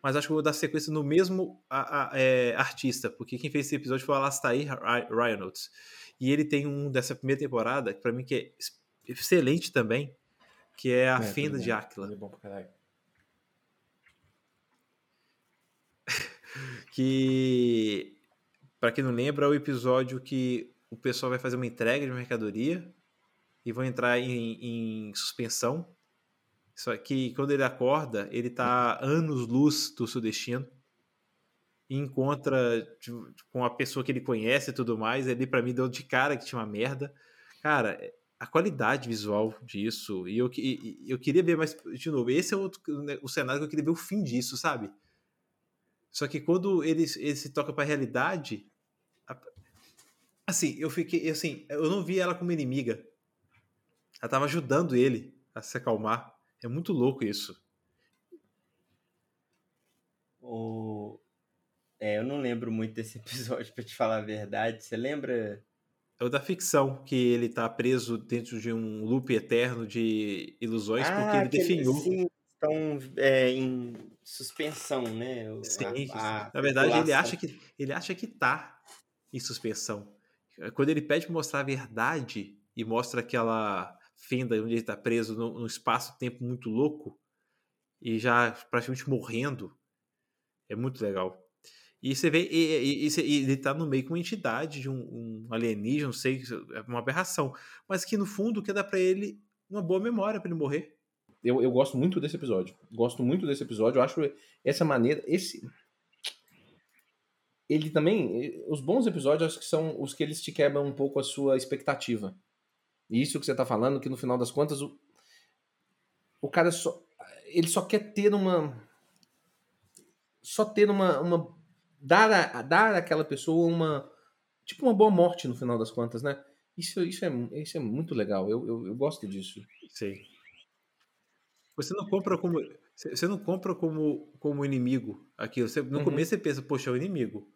mas acho que eu vou dar sequência no mesmo a, a, é, artista, porque quem fez esse episódio foi o Alastair Reynolds. E ele tem um dessa primeira temporada, que para mim que é excelente também, que é a é, Fenda de Áquila. É bom pra caralho. *laughs* que, para quem não lembra, é o episódio que o pessoal vai fazer uma entrega de mercadoria e vão entrar em, em suspensão. Só que quando ele acorda, ele tá anos-luz do seu destino e encontra tipo, com a pessoa que ele conhece e tudo mais. Ele, para mim, deu de cara que tinha uma merda. Cara, a qualidade visual disso, e eu, e, eu queria ver mais, de novo, esse é o, né, o cenário que eu queria ver o fim disso, sabe? Só que quando ele, ele se toca pra realidade, assim, eu fiquei, assim, eu não vi ela como inimiga. Ela tava ajudando ele a se acalmar. É muito louco isso. O... É, eu não lembro muito desse *laughs* episódio, pra te falar a verdade. Você lembra é o da ficção, que ele tá preso dentro de um loop eterno de ilusões, ah, porque ele definhou. Sim, estão é, em suspensão, né? Sim, a, a na verdade ele acha, que, ele acha que tá em suspensão. Quando ele pede para mostrar a verdade e mostra aquela fenda onde ele está preso num, espaço-tempo muito louco e já praticamente morrendo, é muito legal. E você vê, e, e, e, ele tá no meio com uma entidade de um, um alienígena, não sei, é uma aberração. Mas que no fundo quer dar para ele uma boa memória para ele morrer. Eu, eu gosto muito desse episódio. Gosto muito desse episódio. Eu acho essa maneira. Esse. Ele também. Os bons episódios acho que são os que eles te quebram um pouco a sua expectativa. E isso que você tá falando, que no final das contas o, o cara só. Ele só quer ter uma. Só ter uma, uma dar, a, dar àquela pessoa uma. Tipo uma boa morte no final das contas, né? Isso, isso, é, isso é muito legal. Eu, eu, eu gosto disso. Sim. Você não compra como. Você não compra como, como inimigo aquilo. Você, no uhum. começo você pensa, poxa, é o inimigo.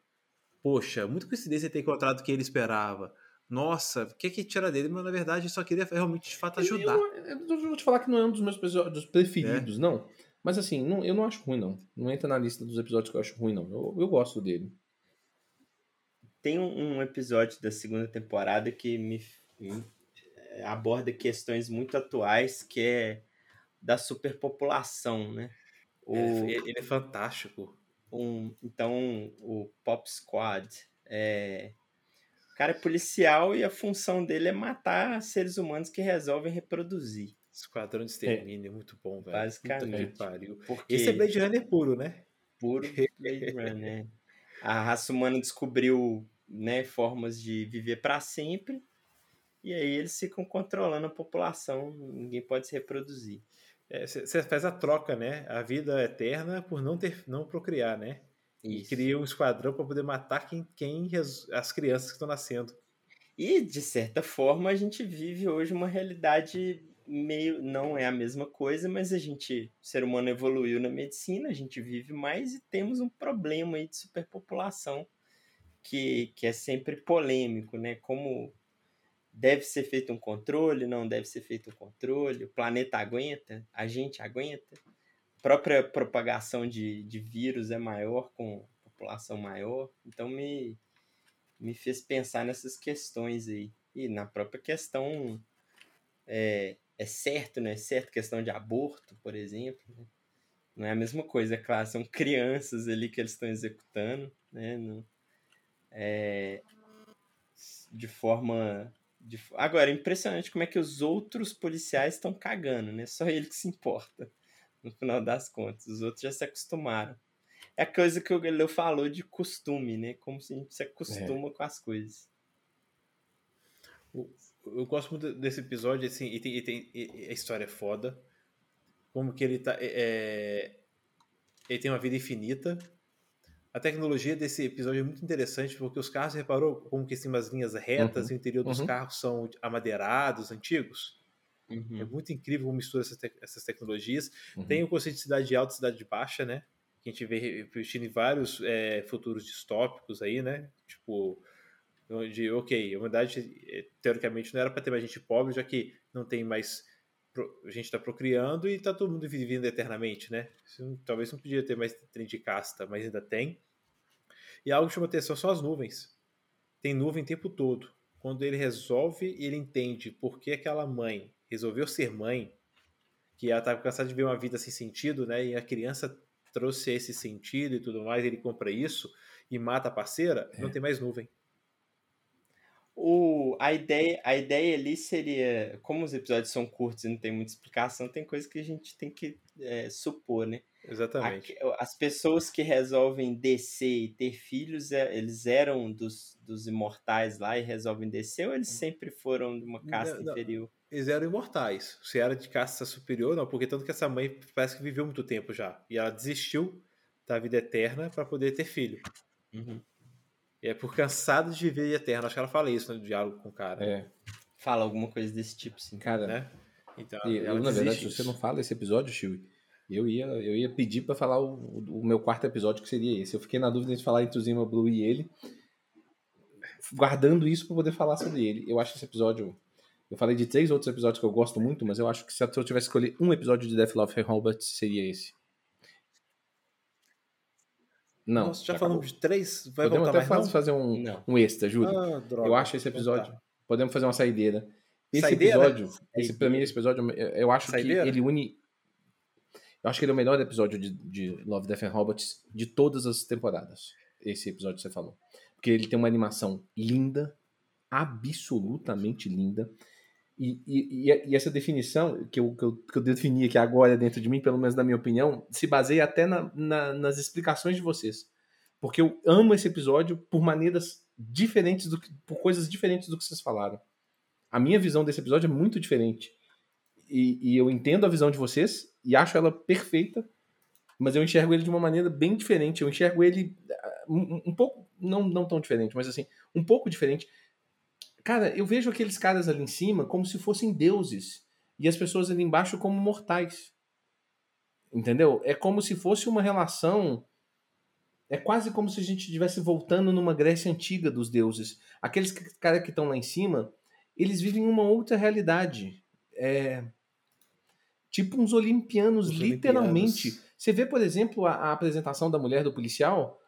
Poxa, muito coincidência ter encontrado o que ele esperava. Nossa, o que é que tira dele? Mas na verdade só queria realmente de fato ajudar. Eu, eu, eu, vou te falar que não é um dos meus episódios preferidos, é. não. Mas assim, não, eu não acho ruim, não. Não entra na lista dos episódios que eu acho ruim, não. Eu, eu gosto dele. Tem um, um episódio da segunda temporada que me, me, eh, aborda questões muito atuais, que é da superpopulação, né? O, é, ele é fantástico. Um, então, o Pop Squad é... O cara é policial e a função dele é matar seres humanos que resolvem reproduzir. Esquadrão de Extermínio, é. muito bom, velho. Basicamente. Porque... Esse é Blade Runner puro, né? Puro Blade Runner. A raça humana descobriu né, formas de viver para sempre. E aí eles ficam controlando a população, ninguém pode se reproduzir. Você é, faz a troca, né? A vida eterna por não ter, não procriar, né? Isso. E cria um esquadrão para poder matar quem, quem as crianças que estão nascendo. E de certa forma a gente vive hoje uma realidade meio não é a mesma coisa, mas a gente, o ser humano evoluiu na medicina, a gente vive mais e temos um problema aí de superpopulação que, que é sempre polêmico, né? Como deve ser feito um controle, não deve ser feito um controle, o planeta aguenta, a gente aguenta, a própria propagação de, de vírus é maior com população maior, então me, me fez pensar nessas questões aí. E na própria questão é, é certo, não é certo, questão de aborto, por exemplo. Né? Não é a mesma coisa, é claro, são crianças ali que eles estão executando, né? Não, é, de forma. De, agora, é impressionante como é que os outros policiais estão cagando, né? Só ele que se importa, *laughs* no final das contas. Os outros já se acostumaram. É a coisa que o Galileu falou de costume, né? Como se a gente se acostuma é. com as coisas eu gosto muito desse episódio, assim, e, tem, e, tem, e a história é foda. Como que ele tá. É, é, ele tem uma vida infinita. A tecnologia desse episódio é muito interessante, porque os carros, reparou como que tem umas linhas retas, uhum. o interior dos uhum. carros são amadeirados, antigos. Uhum. É muito incrível como mistura essas, te essas tecnologias. Uhum. Tem o conceito de cidade alta e cidade baixa, né? Que a gente vê repetindo em vários é, futuros distópicos aí, né? Tipo, onde, ok, a humanidade eh, teoricamente não era para ter mais gente pobre, já que não tem mais a gente está procriando e está todo mundo vivendo eternamente, né? Talvez não podia ter mais trem de casta, mas ainda tem. E algo que chama atenção são as nuvens. Tem nuvem o tempo todo. Quando ele resolve, ele entende por que aquela mãe resolveu ser mãe, que ela estava cansada de ver uma vida sem sentido, né? E a criança trouxe esse sentido e tudo mais, ele compra isso e mata a parceira, é. não tem mais nuvem. O, a, ideia, a ideia ali seria, como os episódios são curtos e não tem muita explicação, tem coisa que a gente tem que é, supor, né? Exatamente. as pessoas que resolvem descer e ter filhos, é, eles eram dos, dos imortais lá e resolvem descer ou eles hum. sempre foram de uma casta não, inferior? Eles eram imortais. Se era de casta superior, não, porque tanto que essa mãe parece que viveu muito tempo já. E ela desistiu da vida eterna para poder ter filho. Uhum. E é por cansado de viver eterno. Acho que ela fala isso no diálogo com o cara. É. Fala alguma coisa desse tipo, sim. Cara, né? Então, eu, na verdade, se você não fala esse episódio, Chiu, eu ia, eu ia pedir para falar o, o, meu quarto episódio, que seria esse. Eu fiquei na dúvida de falar entre o Zima Blue e ele, guardando isso para poder falar sobre ele. Eu acho esse episódio. Eu falei de três outros episódios que eu gosto muito, mas eu acho que se eu tivesse que escolher um episódio de Death Love Robert, seria esse. Não. Nossa, já, já falamos de três? Vai Podemos até mais, fazer um, um extra, juro. Ah, eu acho esse episódio. Podemos fazer uma saideira. Esse saideira? episódio, esse, pra mim, esse episódio, eu acho saideira? que ele une. Eu acho que ele é o melhor episódio de, de Love, Death and Robots de todas as temporadas. Esse episódio que você falou. Porque ele tem uma animação linda, absolutamente linda. E, e, e, essa definição que eu, que, eu, que eu defini aqui agora dentro de mim, pelo menos na minha opinião, se baseia até na, na, nas explicações de vocês. Porque eu amo esse episódio por maneiras diferentes, do que, por coisas diferentes do que vocês falaram. A minha visão desse episódio é muito diferente. E, e eu entendo a visão de vocês e acho ela perfeita, mas eu enxergo ele de uma maneira bem diferente. Eu enxergo ele ah, um, um pouco, não, não tão diferente, mas assim, um pouco diferente Cara, eu vejo aqueles caras ali em cima como se fossem deuses e as pessoas ali embaixo como mortais. Entendeu? É como se fosse uma relação. É quase como se a gente estivesse voltando numa Grécia antiga dos deuses. Aqueles caras que estão lá em cima, eles vivem uma outra realidade. É. Tipo uns olimpianos, Os literalmente. Olimpianos. Você vê, por exemplo, a, a, apresentação da mulher do policial.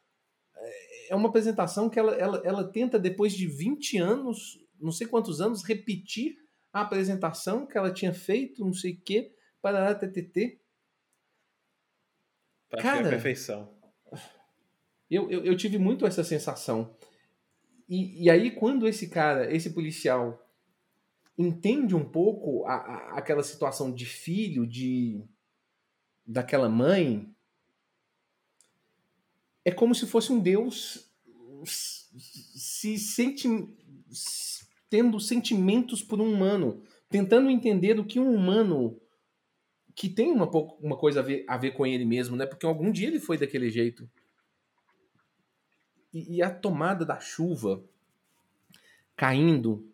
É, é uma apresentação que ela, ela, ela tenta, depois de 20 anos, não sei quantos anos, repetir a apresentação que ela tinha feito, não sei o quê, para a TTT. Para Cara, a perfeição. Eu, eu, eu, tive muito essa sensação. E, e aí, quando esse cara, esse policial, entende um pouco a, a, aquela situação de filho, de daquela mãe, é como se fosse um Deus se sente tendo sentimentos por um humano, tentando entender o que um humano que tem uma, uma coisa a ver, a ver com ele mesmo, né? Porque algum dia ele foi daquele jeito. E, e a tomada da chuva caindo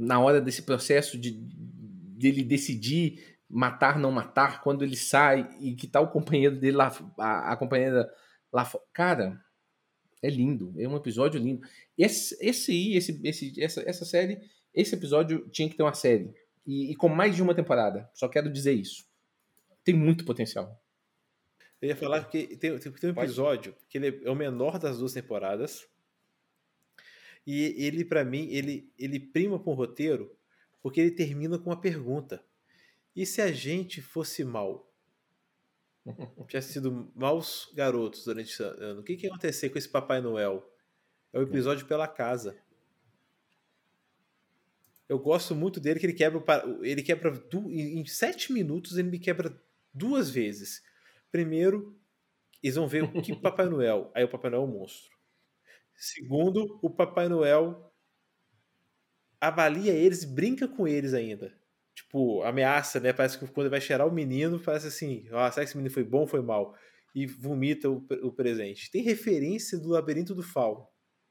na hora desse processo de dele decidir matar não matar quando ele sai e que tá o companheiro dele lá a, a companheira lá cara é lindo, é um episódio lindo. Esse, esse aí, esse, esse, essa, essa série, esse episódio tinha que ter uma série. E, e, com mais de uma temporada. Só quero dizer isso. Tem muito potencial. Eu ia falar que tem, tem um episódio que ele é o menor das duas temporadas. E ele, para mim, ele, ele prima com o roteiro porque ele termina com uma pergunta. E se a gente fosse mal? *laughs* tivesse sido maus garotos durante esse ano, o que, que ia acontecer com esse Papai Noel? É o episódio pela casa. Eu gosto muito dele que ele quebra ele quebra em sete minutos ele me quebra duas vezes. Primeiro, eles vão ver o que Papai Noel. Aí o Papai Noel é um monstro. Segundo, o Papai Noel avalia eles, brinca com eles ainda tipo, ameaça, né? Parece que quando vai cheirar o menino, parece assim, ah, será que esse menino foi bom ou foi mal? E vomita o, o presente. Tem referência do labirinto do Fauno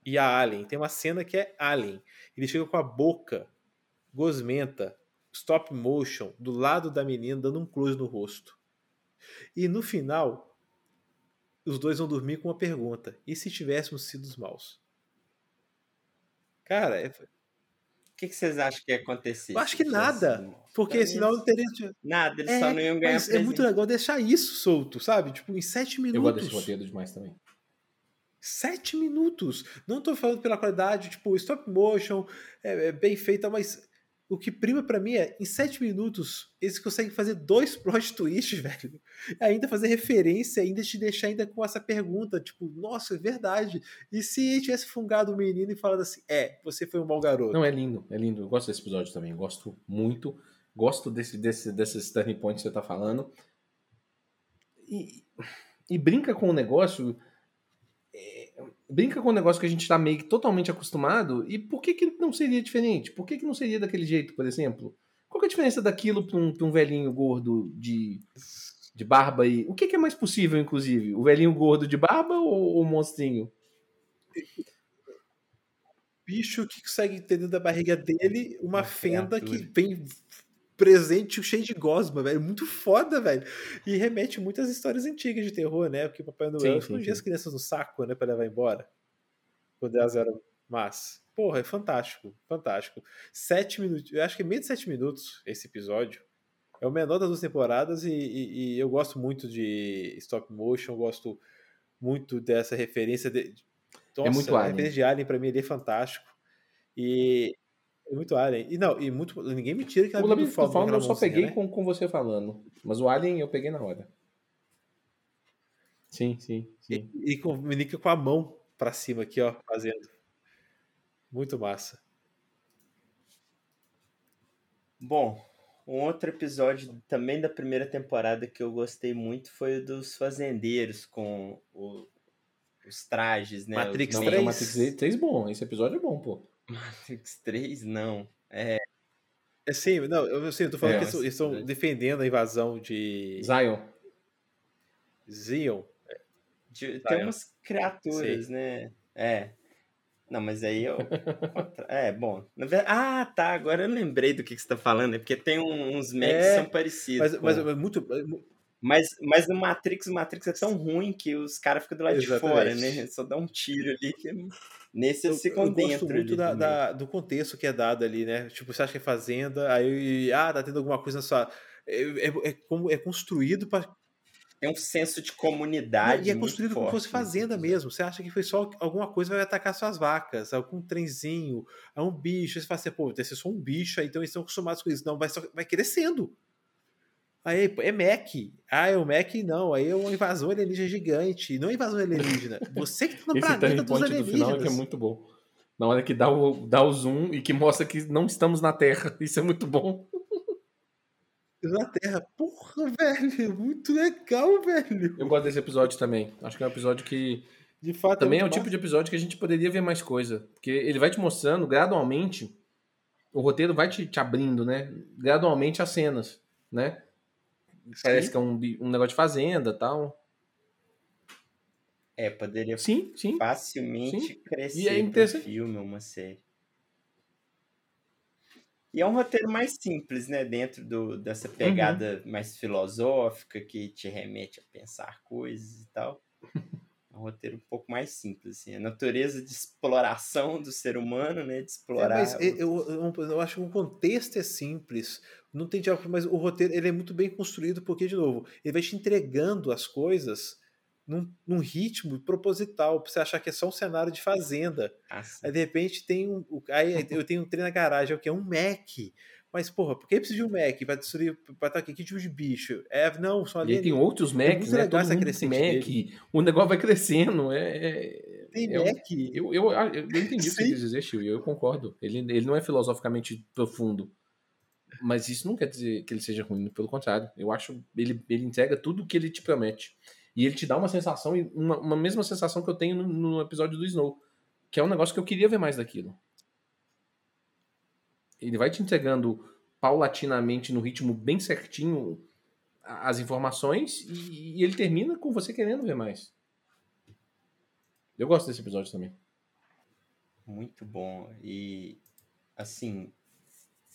e a Alien. Tem uma cena que é Alien. Ele chega com a boca gosmenta, stop motion, do lado da menina, dando um close no rosto. E no final, os dois vão dormir com uma pergunta: e se tivéssemos sido os maus? Cara, é, que, que vocês acham que ia acontecer? Eu acho que nada. Porque senão não teria. Nada, eles É, só não iam ganhar mas é muito legal deixar isso solto, sabe? Tipo, em sete Eu gosto desse minutos. roteiro demais também. Sete minutos. Não tô falando pela qualidade, tipo, stop motion, é, é bem feita, mas o que prima pra mim é, em sete minutos, eles conseguem fazer dois *laughs* plot twists, velho. Ainda fazer referência, ainda te deixar ainda com essa pergunta, tipo, nossa, é verdade. E se ele tivesse fungado o menino e falado assim, é, você foi um mau garoto. Não, é lindo, é lindo. Eu gosto desse episódio também. Gosto muito. Gosto desse, desse, desses turning points que você tá falando. E, e brinca com o negócio. Brinca com o negócio que a gente tá meio que totalmente acostumado. E por que, que não seria diferente? Por que, que não seria daquele jeito, por exemplo? Qual que é a diferença daquilo pra um, um velhinho gordo de, de barba e. O que, que é mais possível, inclusive? O velhinho gordo de barba ou o monstrinho? bicho que consegue ter dentro da barriga dele uma fenda que criatura. vem presente cheio de gosma, velho. Muito foda, velho. E remete muito às histórias antigas de terror, né? Porque o Papai Noel escondia as crianças no saco, né? Pra levar embora. Quando elas eram más. Porra, é fantástico. Fantástico. Sete minutos. Eu acho que é meio de sete minutos esse episódio. É o menor das duas temporadas e, e- e eu gosto muito de stop motion, gosto muito dessa referência. De... Nossa, muito a Alien. referência de Alien pra mim ele é fantástico. E é muito Alien. E não, e muito. Ninguém me tira que O ela Labirinto do Fauno aquela eu só peguei né? com, com você falando. Mas o Alien eu peguei na hora. Sim, sim, sim. E comunica com a mão pra cima aqui, ó, fazendo. Muito massa. Bom, um outro episódio também da primeira temporada que eu gostei muito foi o dos fazendeiros com o- os trajes, né? Matrix os Não, três? mas o Matrix 3 bom. Esse episódio é bom, pô. Matrix 3, não. É sim, não, eu sei, eu tô falando É, que eles estão- eles estão defendendo a invasão de Zion. Zion. De- Tá, tem é. umas criaturas, né? É. Não, mas aí eu. É, bom. Na verdade... Ah, tá. Agora eu lembrei do que, que você tá falando. É porque tem uns Macs É, que são parecidos. Mas, com- mas é muito. Mas, mas no Matrix, o Matrix é tão ruim que os caras ficam do lado de fora, Exatamente. né? Só dá um tiro ali. Que... Nesse Eu, eles ficam eu dentro. gosto muito da- da- do contexto que é dado ali, né? Tipo, você acha que é fazenda, aí, ah, tá tendo alguma coisa na sua. É, é, é como é construído para Tem um senso de comunidade. e é construído como se fosse fazenda episódio. mesmo. Você acha que foi só alguma coisa vai atacar suas vacas, algum trenzinho, é um bicho. Você fala assim, pô, deve ser só um bicho, aí então eles estão acostumados com isso. Não, vai, só, vai crescendo. Aí, é Mac. Ah, é o Mac, não. Aí é uma invasão alienígena gigante. Não é invasão alienígena. Você que tá no Esse planeta dos point do final é alienígenas. que é muito bom. Na hora que dá o, dá o zoom e que mostra que não estamos na Terra. *laughs* Isso é muito bom. Na Terra. Porra, velho. Muito legal, velho. Eu gosto desse episódio também. Acho que é um episódio que De fato, também é o muito tipo de episódio que a gente poderia ver mais coisa. Porque ele vai te mostrando gradualmente, o roteiro vai te, te abrindo, né? Gradualmente as cenas, né? Parece que é um, um negócio de fazenda tal. É, poderia Sim, sim. facilmente Sim. crescer E é um filme, uma série. E é um roteiro mais simples, né? Dentro do, dessa Uhum. pegada mais filosófica que te remete a pensar coisas e tal. *laughs* É um roteiro um pouco mais simples, assim. A natureza de exploração do ser humano, né? De É, explorar. mas o- eu, eu, eu acho que o contexto é simples. Não tem diálogo, mas o roteiro ele é muito bem construído, porque, de novo, ele vai te entregando as coisas num, num ritmo proposital, pra você achar que é só um cenário de fazenda. assim. Aí, de repente, tem um. Aí eu tenho um trem na garagem, é o que? É um Mac. Mas, porra, por que precisa de um Mac? Pra destruir. Pra estar aqui? Que tipo de bicho? É, não, são E aí tem outros Macs, muito né? Todo essa crescente Mac. O negócio vai crescendo. É, é- Tem é Mac. Eu, eu, eu entendi o que você quis dizer, Chiu, e eu concordo. Ele, ele não é filosoficamente profundo. Mas isso não quer dizer que ele seja ruim, pelo contrário. Eu acho ele ele entrega tudo o que ele te promete. E ele te dá uma sensação, uma, uma mesma sensação que eu tenho no, no episódio do Snow. Que é um negócio que eu queria ver mais daquilo. Ele vai te entregando paulatinamente, no ritmo bem certinho, as informações, e, e ele termina com você querendo ver mais. Eu gosto desse episódio também. Muito bom. E, assim.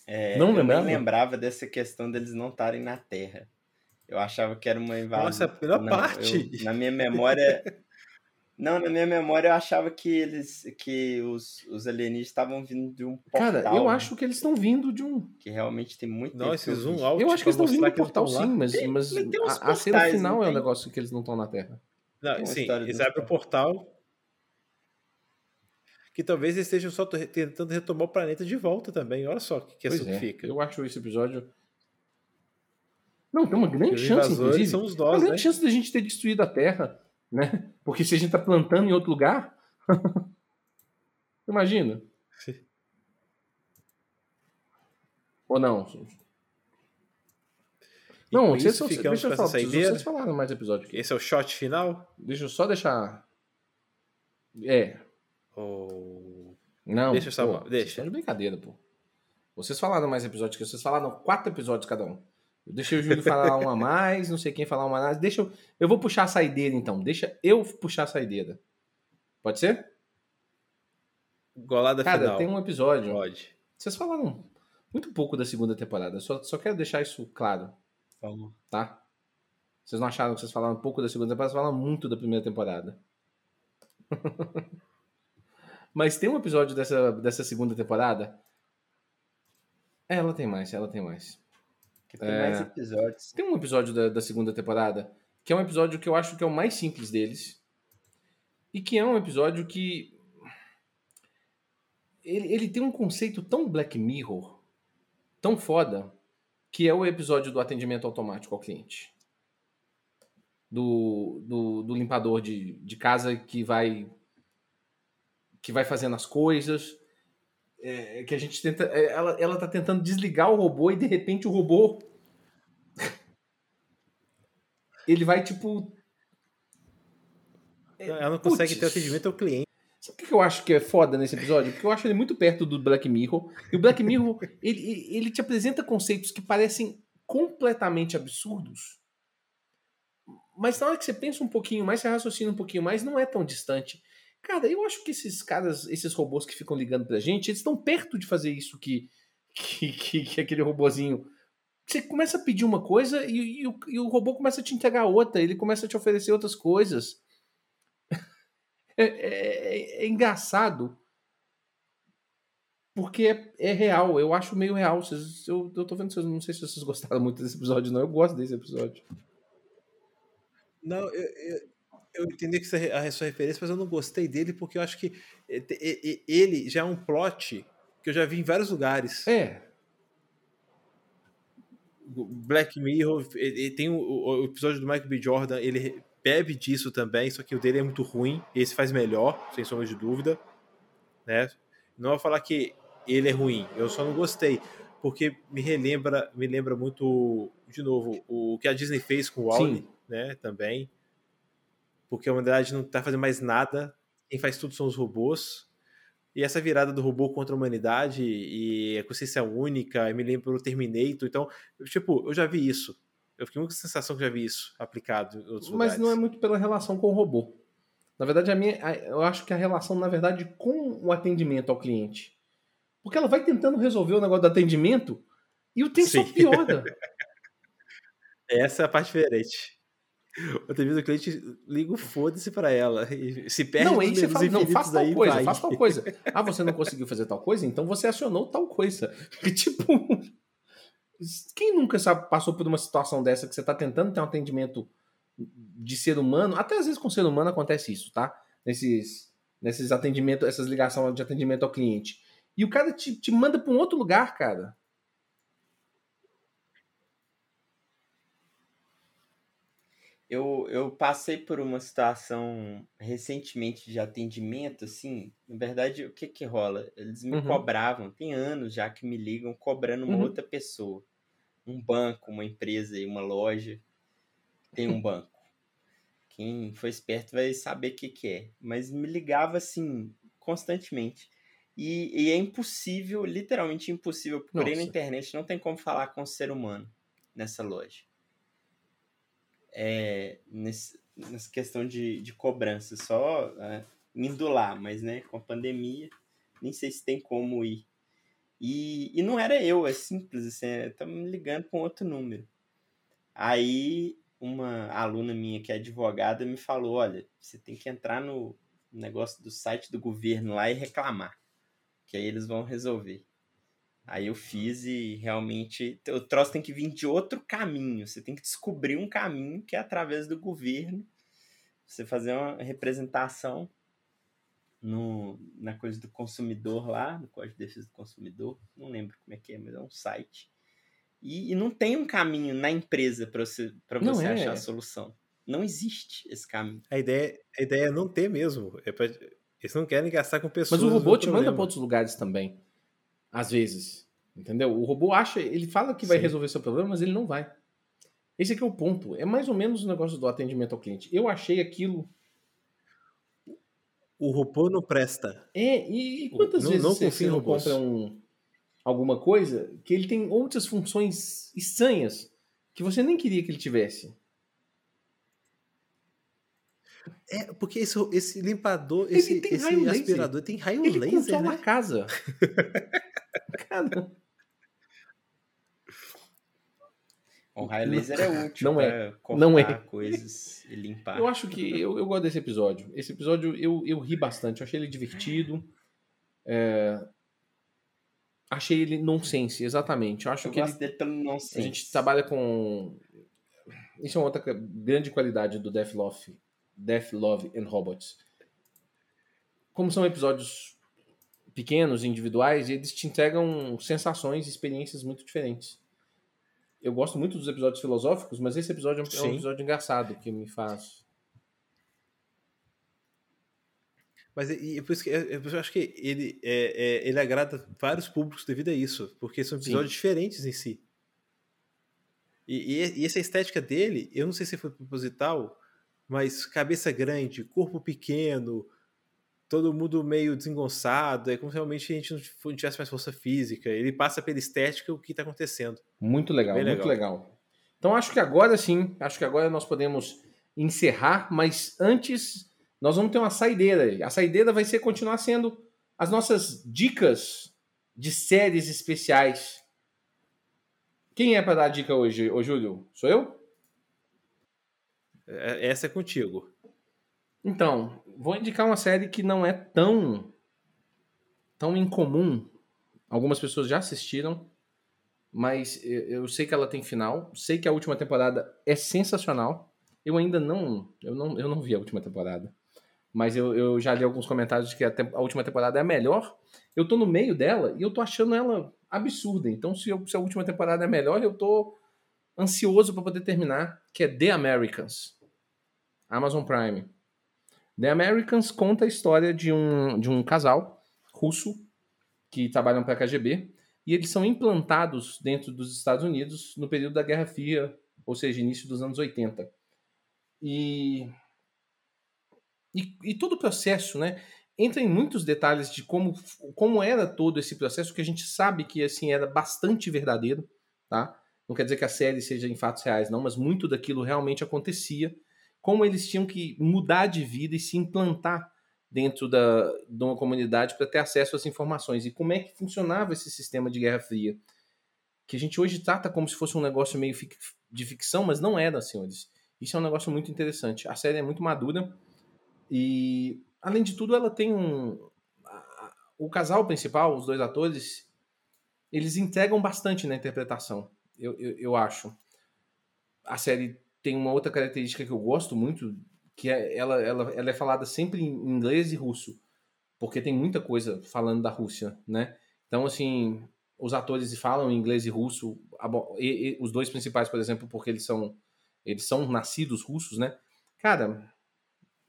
É, Não eu nem lembrava? lembrava dessa questão deles não estarem na Terra. Eu achava que era uma invasão. Nossa, a melhor Não, parte. eu- na minha memória. *laughs* Não, na minha memória eu achava que eles, que os, os alienígenas estavam vindo de um portal. Cara, eu né? acho que eles estão vindo de um. que realmente tem muito Não, tempo esse zoom out Eu acho que eles estão vindo que eles portal sim, mas, Tem- mas mas tem uns a, a cena portais, final não é o tem? negócio que eles não estão na Terra. Não, uma sim, eles abrem o portal. Que talvez eles estejam só tentando retomar o planeta de volta também. Olha só que Pois questão é, que fica. Eu acho esse episódio. Não, tem uma grande chance, inclusive. são os uma nós, grande né? chance da gente ter destruído a Terra, né? Porque se a gente tá plantando em outro lugar. *laughs* Imagina. Sim. *laughs* Ou não? E Não, vocês, isso ficamos deixa eu falar, vocês falaram mais episódio aqui. Esse é o shot final? Deixa eu só deixar. É. Ou. Não. Deixa eu só- pô, deixa. estão de brincadeira, pô. Vocês falaram mais episódios que eu, vocês falaram quatro episódios cada um. Eu deixei o Júlio *laughs* falar um a mais, não sei quem falar um a mais. Deixa eu. Eu vou puxar a saideira então. Deixa eu puxar a saideira. Pode ser? Golada Cara, final. tem um episódio. Pode. Vocês falaram muito pouco da segunda temporada. Só, só quero deixar isso claro, Vamos. tá? Vocês não acharam que vocês falaram pouco da segunda temporada? Vocês falaram muito da primeira temporada. *laughs* Mas tem um episódio dessa, dessa segunda temporada. É, ela tem mais, ela tem mais. Que tem É. mais episódios. Tem um episódio da, da segunda temporada que é um episódio que eu acho que é o mais simples deles. E que é um episódio que. Ele, ele tem um conceito tão Black Mirror, tão foda, que é o episódio do atendimento automático ao cliente. Do, do, do limpador de, de casa que vai. Que vai fazendo as coisas. É, que a gente tenta. é, Ela, ela tá tentando desligar o robô e de repente o robô *laughs* ele vai tipo. Ela não consegue Putz. ter atendimento ao cliente. Sabe o que eu acho que é foda nesse episódio? Porque eu acho ele muito perto do Black Mirror. E o Black Mirror, ele, *laughs* ele- ele te apresenta conceitos que parecem completamente absurdos. Mas na hora que você pensa um pouquinho mais, você raciocina um pouquinho mais, não é tão distante. Cara, eu acho que esses caras, esses robôs que ficam ligando pra gente, eles estão perto de fazer isso que, que, que, que aquele robozinho. Você começa a pedir uma coisa e, e o, e o robô começa a te entregar outra, ele começa a te oferecer outras coisas. *laughs* É, é- é engraçado. Porque é, é real, eu acho meio real. Vocês- eu, eu tô vendo, vocês, não sei se vocês gostaram muito desse episódio, não. Eu gosto desse episódio. Não, eu, eu entendi que é a sua referência, mas eu não gostei dele porque eu acho que e- e- e- ele já é um plot que eu já vi em vários lugares. É, Black Mirror, ele, tem o, o- episódio do Michael B. Jordan, ele bebe disso também, só que o dele é muito ruim, esse faz melhor, sem sombra de dúvida. Né? Não vou falar que ele é ruim, eu só não gostei, porque me relembra, me lembra muito, de novo, o que a Disney fez com o Wall-E, Sim. né, também. Porque a humanidade não tá fazendo mais nada, quem faz tudo são os robôs. E essa virada do robô contra a humanidade e a consciência única, me lembra o Terminator. Então, tipo, eu já vi isso. Eu fiquei com a sensação que já vi isso aplicado em outros mas lugares. não é muito pela relação com o robô. Na verdade, a minha, eu acho que a relação, na verdade, com o atendimento ao cliente. Porque ela vai tentando resolver o negócio do atendimento e o tempo só Sim. piora. *laughs* Essa é a parte diferente. *laughs* Outra vez o cliente liga o foda-se pra ela. E se perde não, aí você fala, não, faz tal aí, coisa, vai. faz tal coisa. Ah, você não conseguiu fazer tal coisa? Então você acionou tal coisa. *laughs* Que tipo. Quem nunca sabe, passou por uma situação dessa que você tá tentando ter um atendimento de ser humano? Até às vezes com ser humano acontece isso, tá? Nesses, nesses atendimentos, essas ligações de atendimento ao cliente. E o cara te, te manda pra um outro lugar, cara. Eu, eu passei por uma situação recentemente de atendimento, assim, na verdade, o que que rola? Eles me Uhum. cobravam, tem anos já que me ligam cobrando uma Uhum. outra pessoa. Um banco, uma empresa e uma loja tem um *laughs* banco. Quem foi esperto vai saber o que que é. Mas me ligava, assim, constantemente. E, e é impossível, literalmente impossível, procurei na internet, não tem como falar com um ser humano nessa loja é, nesse, nessa questão de, de cobrança, só é, indo lá, mas né, com a pandemia, nem sei se tem como ir. E, e não era eu, é simples, assim, é, tá me ligando com outro número. Aí uma aluna minha que é advogada me falou: olha, você tem que entrar no negócio do site do governo lá e reclamar, que aí eles vão resolver. Aí eu fiz e realmente o troço tem que vir de outro caminho. Você tem que descobrir um caminho que é através do governo. Você fazer uma representação no, na coisa do consumidor lá, no Código de Defesa do Consumidor. Não lembro como é que é, mas é um site. E, e não tem um caminho na empresa para você, pra você é. achar a solução. Não existe esse caminho. A ideia, a ideia é não ter mesmo. É pra, eles não querem gastar com pessoas. Mas o robô te problema. manda para outros lugares também. Às vezes. Entendeu? O robô acha, ele fala que vai Sim. resolver seu problema, mas ele não vai. Esse aqui é o ponto. É mais ou menos o negócio do atendimento ao cliente. Eu achei aquilo. O robô não presta. É, e, e quantas Não- vezes não você, confio você não robôs. compra um, alguma coisa que ele tem outras funções estranhas que você nem queria que ele tivesse? É, porque esse, esse limpador, Ele esse, tem esse raio laser. aspirador tem raio Ele laser, controla né? a casa. *laughs* O raio laser é útil Não é. Não é. coisas e limpar. eu acho que eu, eu gosto desse episódio. Esse episódio eu, eu ri bastante. Eu achei ele divertido. É, Achei ele nonsense, exatamente. Eu acho Eu que ele gosto dele pelo nonsense. A gente trabalha com. Isso é uma outra grande qualidade do Death Love, Death Love and Robots. Como são episódios pequenos, individuais, eles te entregam sensações e experiências muito diferentes. Eu gosto muito dos episódios filosóficos, mas esse episódio é um Sim. episódio engraçado que me faz. Mas e, e por isso que é- eu acho que ele, é, é, ele agrada vários públicos devido a isso, porque são Sim. episódios diferentes em si. E, e, e essa estética dele, eu não sei se foi proposital, mas cabeça grande, corpo pequeno, todo mundo meio desengonçado, é como se realmente a gente não tivesse mais força física. Ele passa pela estética o que está acontecendo. Muito legal, Bem muito legal. legal. Então acho que agora sim, acho que agora nós podemos encerrar, mas antes nós vamos ter uma saideira. A saideira vai ser continuar sendo as nossas dicas de séries especiais. Quem é para dar a dica hoje, ô Júlio? Sou eu? É- Essa é contigo. Então, vou indicar uma série que não é tão tão incomum. Algumas pessoas já assistiram, mas eu sei que ela tem final. Sei que a última temporada é sensacional. Eu ainda não, eu não, eu não vi a última temporada, mas eu, eu já li alguns comentários de que a, tem- a última temporada é a melhor. Eu tô no meio dela e eu tô achando ela absurda. Então, se, eu- se a última temporada é melhor, eu tô ansioso para poder terminar, que é The Americans, Amazon Prime. The Americans conta a história de um, de um casal russo que trabalham para a KGB e eles são implantados dentro dos Estados Unidos no período da Guerra Fria, ou seja, início dos anos 80. E, e, e todo o processo, né, entra em muitos detalhes de como, como era todo esse processo, que a gente sabe que assim era bastante verdadeiro, tá? Não quer dizer que a série seja em fatos reais, não, mas muito daquilo realmente acontecia. Como eles tinham que mudar de vida e se implantar dentro da, de uma comunidade para ter acesso às informações. E como é que funcionava esse sistema de Guerra Fria? Que a gente hoje trata como se fosse um negócio meio de ficção, mas não era, senhores. Isso é um negócio muito interessante. A série é muito madura e, além de tudo, ela tem um. O casal principal, os dois atores, eles entregam bastante na interpretação, eu, eu, eu acho. A série tem uma outra característica que eu gosto muito, que é ela, ela, ela é falada sempre em inglês e russo, porque tem muita coisa falando da Rússia, né? Então, assim, os atores falam inglês e russo, e- e os dois principais, por exemplo, porque eles são eles são nascidos russos, né? Cara,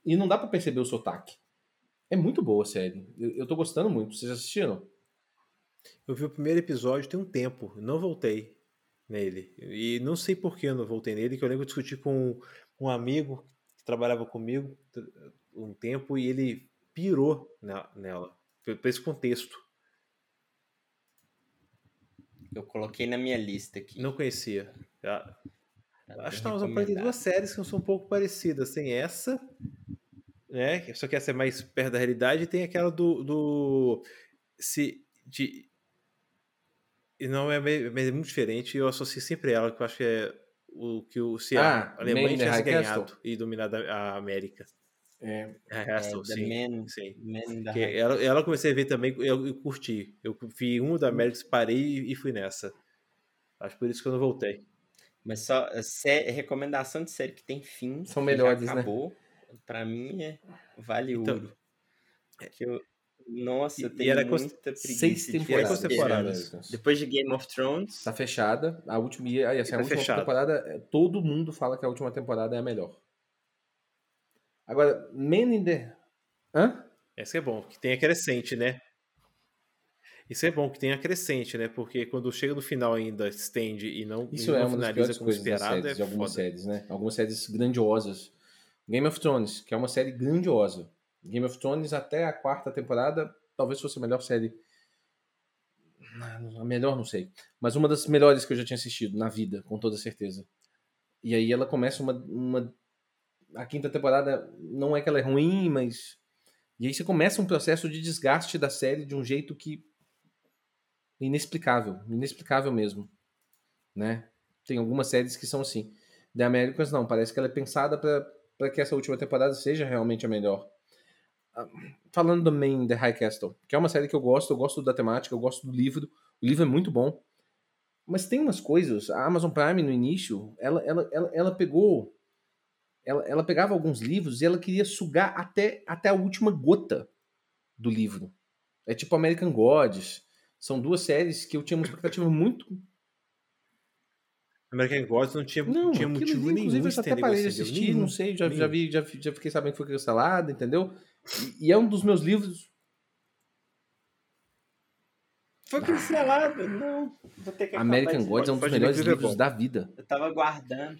e não dá pra perceber o sotaque. É muito boa a série. Eu, eu tô gostando muito. Vocês assistiram? Eu vi o primeiro episódio tem um tempo, não voltei nele. E não sei por que eu não voltei nele, que eu lembro de discutir com um amigo que trabalhava comigo um tempo e ele pirou ne- nela, por esse contexto. Eu coloquei na minha lista aqui. Não conhecia. Já- Acho que nós vamos recomendar. duas séries que são um pouco parecidas. Tem essa, né? Só que essa é mais perto da realidade, e tem aquela do. do se, de, e não é, meio- mas é muito diferente. Eu associo sempre ela, que eu acho que é o que o se a Ah, Alemanha Man tivesse ganhado Castle? e dominado a a América. É, A É, Castle, The sim. Man, sim. Man ela, ela comecei a ver também, eu, eu curti. Eu vi um da América, parei e fui nessa. Acho por isso que eu não voltei. Mas só a sé- recomendação de série que tem fim. São melhores, né? acabou, Pra mim é vale Então, ouro. Que eu, nossa, E- e tenho era muita seis de temporadas. temporadas? Depois de Game of Thrones, Tá fechada. A última, e aí, assim, a Tá última fechado. temporada, é, todo mundo fala que a última temporada é a melhor. Agora, Man in the... Hã? Essa é bom, que tenha crescente, né? Isso é bom, que tenha crescente, né? Porque quando chega no final ainda estende e não, e Isso não é uma das piores como coisas das esperado, séries, é de algumas foda. séries, né? Algumas séries grandiosas. Game of Thrones, que é uma série grandiosa. Game of Thrones até a quarta temporada, talvez fosse a melhor série. A melhor, não sei. Mas uma das melhores que eu já tinha assistido na vida, com toda certeza. E aí ela começa uma. uma... A quinta temporada não é que ela é ruim, mas. E aí você começa um processo de desgaste da série de um jeito que. Inexplicável. Inexplicável mesmo. Né? Tem algumas séries que são assim. The Americans não, parece que ela é pensada para que essa última temporada seja realmente a melhor. Ah, Falando do Main The High Castle, que é uma série que eu gosto, eu gosto da temática, eu gosto do livro. O livro é muito bom. Mas tem umas coisas, a Amazon Prime no início, ela, ela, ela, ela pegou. Ela, ela pegava alguns livros e ela queria sugar até, até a última gota do livro. É tipo American Gods. São duas séries que eu tinha uma expectativa muito American Gods não tinha, não, tinha motivo ali, nenhum inclusive, eu até parei de assistir, nenhum, não sei, já, já vi, já, já fiquei sabendo que foi cancelado, entendeu? E, e é um dos meus livros. foi cancelado. Não, vou ter que acabar American Gods é um dos melhores é livros da vida. Eu tava guardando,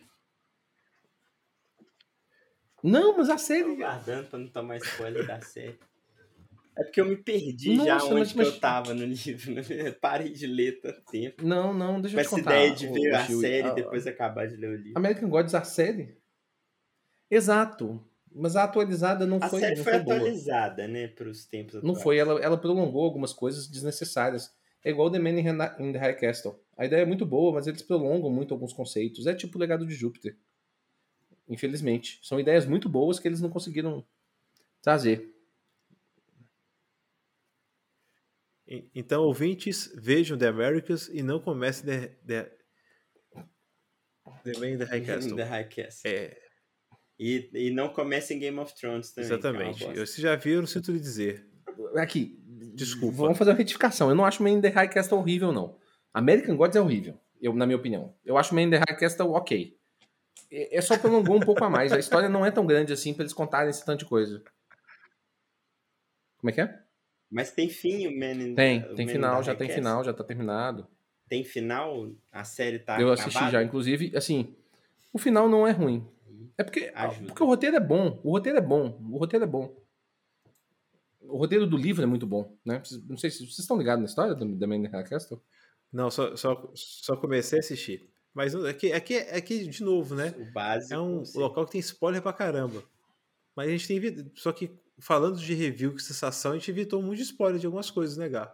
Não, mas a tava série. guardando pra não tomar spoiler da série. É porque eu me perdi Nossa, já mas- onde que mas- eu tava no livro. né? *laughs* Parei de ler tanto tempo. Não, não, deixa eu te essa contar. ideia de ver a série e depois acabar de ler o livro. American Gods, a série? Exato. Mas a atualizada não A foi, série não foi foi boa. atualizada, né, pros tempos Não atuais. foi, ela, ela prolongou algumas coisas desnecessárias. É igual The Man in the High Castle. A ideia é muito boa, mas eles prolongam muito alguns conceitos. É tipo o legado de Júpiter. Infelizmente. São ideias muito boas que eles não conseguiram trazer. Então, ouvintes, vejam The Americans e não comecem The, the, the Man in the High *laughs* Castle. The High Castle. É, E, e não comece em Game of Thrones também. é exatamente. Eu, se já viram, eu sinto lhe dizer. Aqui. Desculpa. Vamos fazer uma retificação. Eu não acho Man in the High Castle horrível, não. American Gods é horrível, eu, na minha opinião. Eu acho Man in the High Castle ok. É é só prolongou um pouco a mais. A história não é tão grande assim pra eles contarem esse tanto de coisa. Como é que é? Mas tem fim o Man in Tem, tem Man in final, já tem final, já tá terminado. Tem final? A série tá eu assisti acabada? já, inclusive, assim, o final não é ruim. É porque, Ajuda. porque o roteiro é bom. O roteiro é bom. O roteiro é bom. O roteiro do livro é muito bom, né? Não sei se vocês estão ligados na história do The Man in the High Castle. Não, só, só, só comecei a assistir. Mas aqui, aqui, aqui de novo, né? O básico. É um sim. local que tem spoiler pra caramba. Mas a gente tem. Só que falando de review com sensação, a gente evitou muito de spoiler de algumas coisas, né, Gá?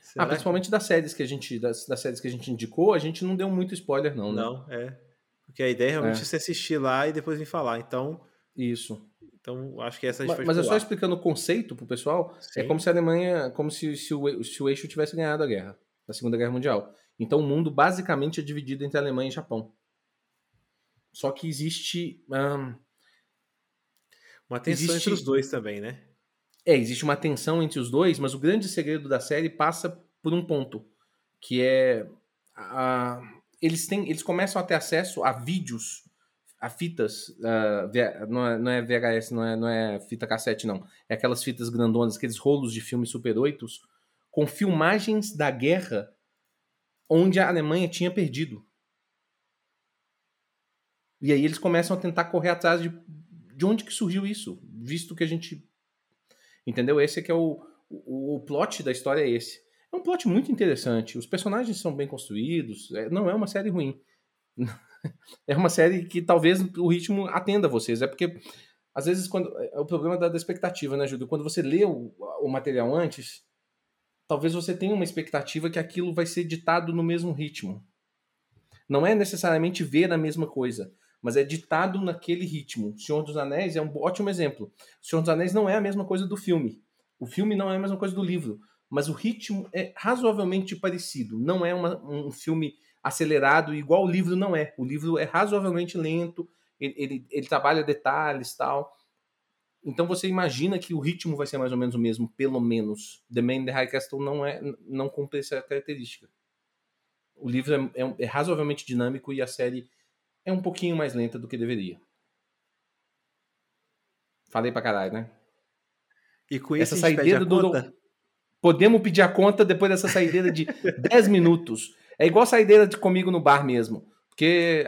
Será Ah, principalmente das séries que a gente das, das séries que a gente indicou, a gente não deu muito spoiler não, que... né? Não, é. Porque a ideia realmente É. é você assistir lá e depois vir falar. Então, Isso. então acho que essa a gente Mas, mas é só explicando o conceito pro pessoal, é Sim. como se a Alemanha, como se, se, o, se o eixo tivesse ganhado a guerra, a Segunda Guerra Mundial. Então o mundo basicamente é dividido entre Alemanha e Japão. Só que existe Uma tensão existe- entre os dois também, né? É, existe uma tensão entre os dois, mas o grande segredo da série passa por um ponto, que é a- eles têm, eles começam a ter acesso a vídeos, a fitas, V- não, é, não é VHS, não é, não é fita cassete não, é aquelas fitas grandonas, aqueles rolos de filmes Super 8 com filmagens da guerra onde a Alemanha tinha perdido. E aí eles começam a tentar correr atrás de, de onde que surgiu isso, visto que a gente Entendeu? Esse é que é o, o, o plot da história é esse. É um plot muito interessante. Os personagens são bem construídos. é- não é uma série ruim. *laughs* É uma série que talvez o ritmo atenda vocês. É porque, às vezes, quando é o problema da, da expectativa, né, Júlio? Quando você lê o, o material antes, talvez você tenha uma expectativa que aquilo vai ser ditado no mesmo ritmo. Não é necessariamente ver a mesma coisa, mas é ditado naquele ritmo. Senhor dos Anéis é um ótimo exemplo. Senhor dos Anéis não é a mesma coisa do filme. O filme não é a mesma coisa do livro, mas o ritmo é razoavelmente parecido. Não é uma, um filme acelerado, igual o livro não é. O livro é razoavelmente lento, ele, ele, ele trabalha detalhes tal. Então você imagina que o ritmo vai ser mais ou menos o mesmo, pelo menos. The Man in the High Castle não, é, não cumpre essa característica. O livro é, é, é razoavelmente dinâmico e a série é um pouquinho mais lenta do que deveria. Falei pra caralho, né? E com isso essa saideira do. Podemos pedir a conta depois dessa saideira de *laughs* 10 minutos. É igual saideira de comigo no bar mesmo. Porque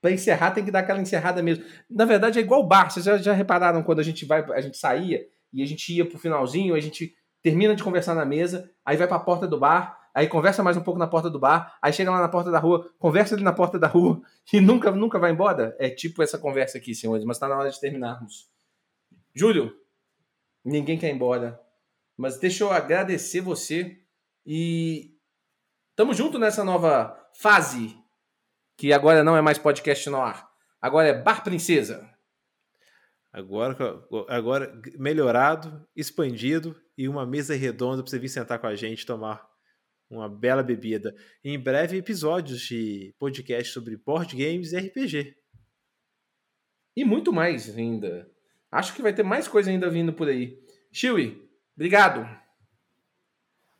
para encerrar tem que dar aquela encerrada mesmo. Na verdade é igual o bar. Vocês já, já repararam quando a gente vai, a gente saía e a gente ia pro finalzinho, a gente termina de conversar na mesa, aí vai para a porta do bar, aí conversa mais um pouco na porta do bar, aí chega lá na porta da rua, conversa ali na porta da rua *laughs* e nunca nunca vai embora. É tipo essa conversa aqui, senhores, mas está na hora de terminarmos. Júlio, ninguém quer ir embora. Mas deixa eu agradecer você e tamo junto nessa nova fase que agora não é mais podcast no ar. Agora é Bar Princesa. Agora, agora melhorado, expandido e uma mesa redonda para você vir sentar com a gente tomar uma bela bebida. E em breve, episódios de podcast sobre board games e RPG. E muito mais ainda. Acho que vai ter mais coisa ainda vindo por aí. Chewie, Obrigado.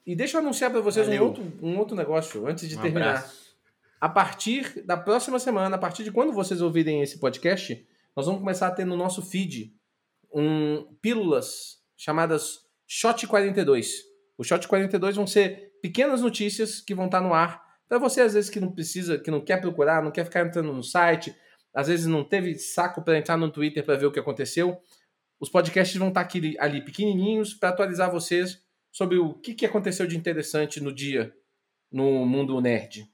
E deixa eu anunciar para vocês um outro, um outro negócio antes de um terminar. Abraço. A partir da próxima semana, a partir de quando vocês ouvirem esse podcast, nós vamos começar a ter no nosso feed um pílulas chamadas Shot 42. O Shot 42 vão ser pequenas notícias que vão estar no ar para você às vezes que não precisa, que não quer procurar, não quer ficar entrando no site, às vezes não teve saco para entrar no Twitter para ver o que aconteceu. Os podcasts vão estar aqui, ali pequenininhos para atualizar vocês sobre o que, que aconteceu de interessante no dia no mundo nerd.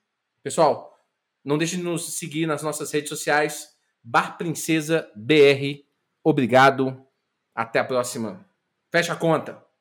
Pessoal, não deixe de nos seguir nas nossas redes sociais. Bar Princesa BR. Obrigado. Até a próxima. Fecha a conta.